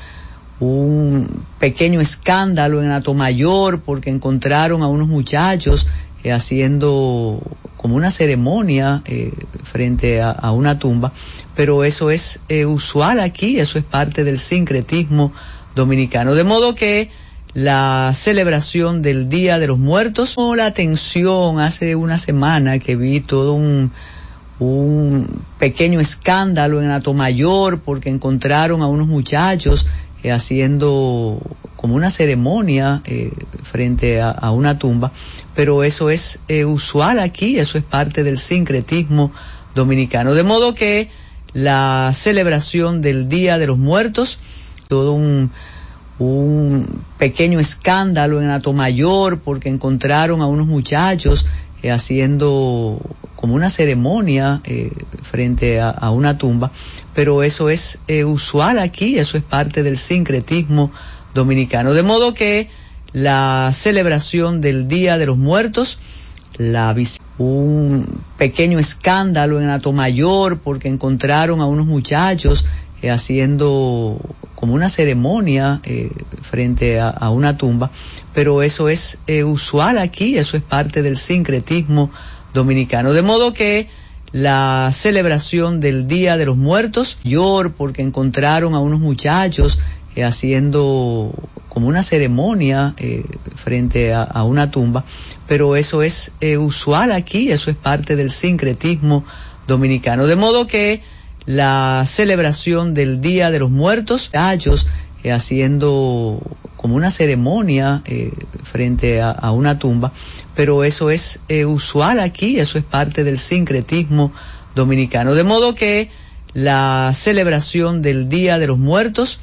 un pequeño escándalo en Atomayor porque encontraron a unos muchachos eh, haciendo como una ceremonia eh, frente a, a, una tumba, pero eso es eh, usual aquí, eso es parte del sincretismo dominicano. De modo que la celebración del Día de los Muertos. la atención hace una semana que vi todo un, un pequeño escándalo en Atomayor porque encontraron a unos muchachos eh, haciendo como una ceremonia eh, frente a, a, una tumba, pero eso es eh, usual aquí, eso es parte del sincretismo dominicano. De modo que la celebración del Día de los Muertos, todo un, un pequeño escándalo en Atomayor porque encontraron a unos muchachos eh, haciendo como una ceremonia eh, frente a, una tumba, pero eso es eh, usual aquí, eso es parte del sincretismo dominicano. De modo que la celebración del Día de los Muertos, la un pequeño escándalo en Atomayor porque encontraron a unos muchachos eh, haciendo como una ceremonia eh, frente a, una tumba, pero eso es eh, usual aquí, eso es parte del sincretismo dominicano. De modo que la celebración del Día de los Muertos, Yor, porque encontraron a unos muchachos eh, haciendo como una ceremonia eh, frente a, a, una tumba, pero eso es eh, usual aquí, eso es parte del sincretismo dominicano. De modo que la celebración del Día de los Muertos, muchachos eh, haciendo como una ceremonia eh, frente a, a, una tumba, pero eso es eh, usual aquí, eso es parte del sincretismo dominicano. De modo que la celebración del Día de los Muertos,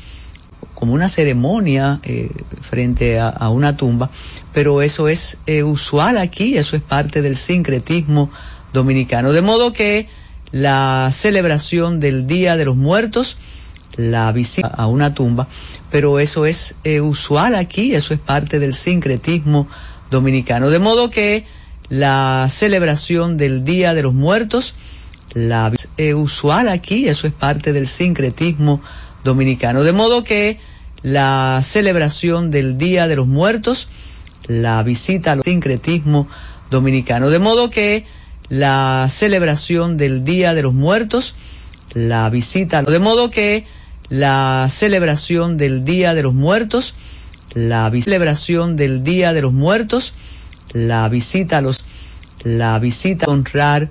como una ceremonia eh, frente a, a, una tumba, pero eso es eh, usual aquí, eso es parte del sincretismo dominicano. De modo que la celebración del Día de los Muertos, la visita a una tumba, pero eso es eh, usual aquí, eso es parte del sincretismo dominicano. De modo que la celebración del Día de los Muertos, la eh, usual aquí, eso es parte del sincretismo dominicano. De modo que la celebración del Día de los Muertos, la visita al sincretismo dominicano. De modo que la celebración del Día de los Muertos, la visita, de modo que la celebración del Día de los Muertos, la celebración del Día de los Muertos, la visita a los, la visita honrar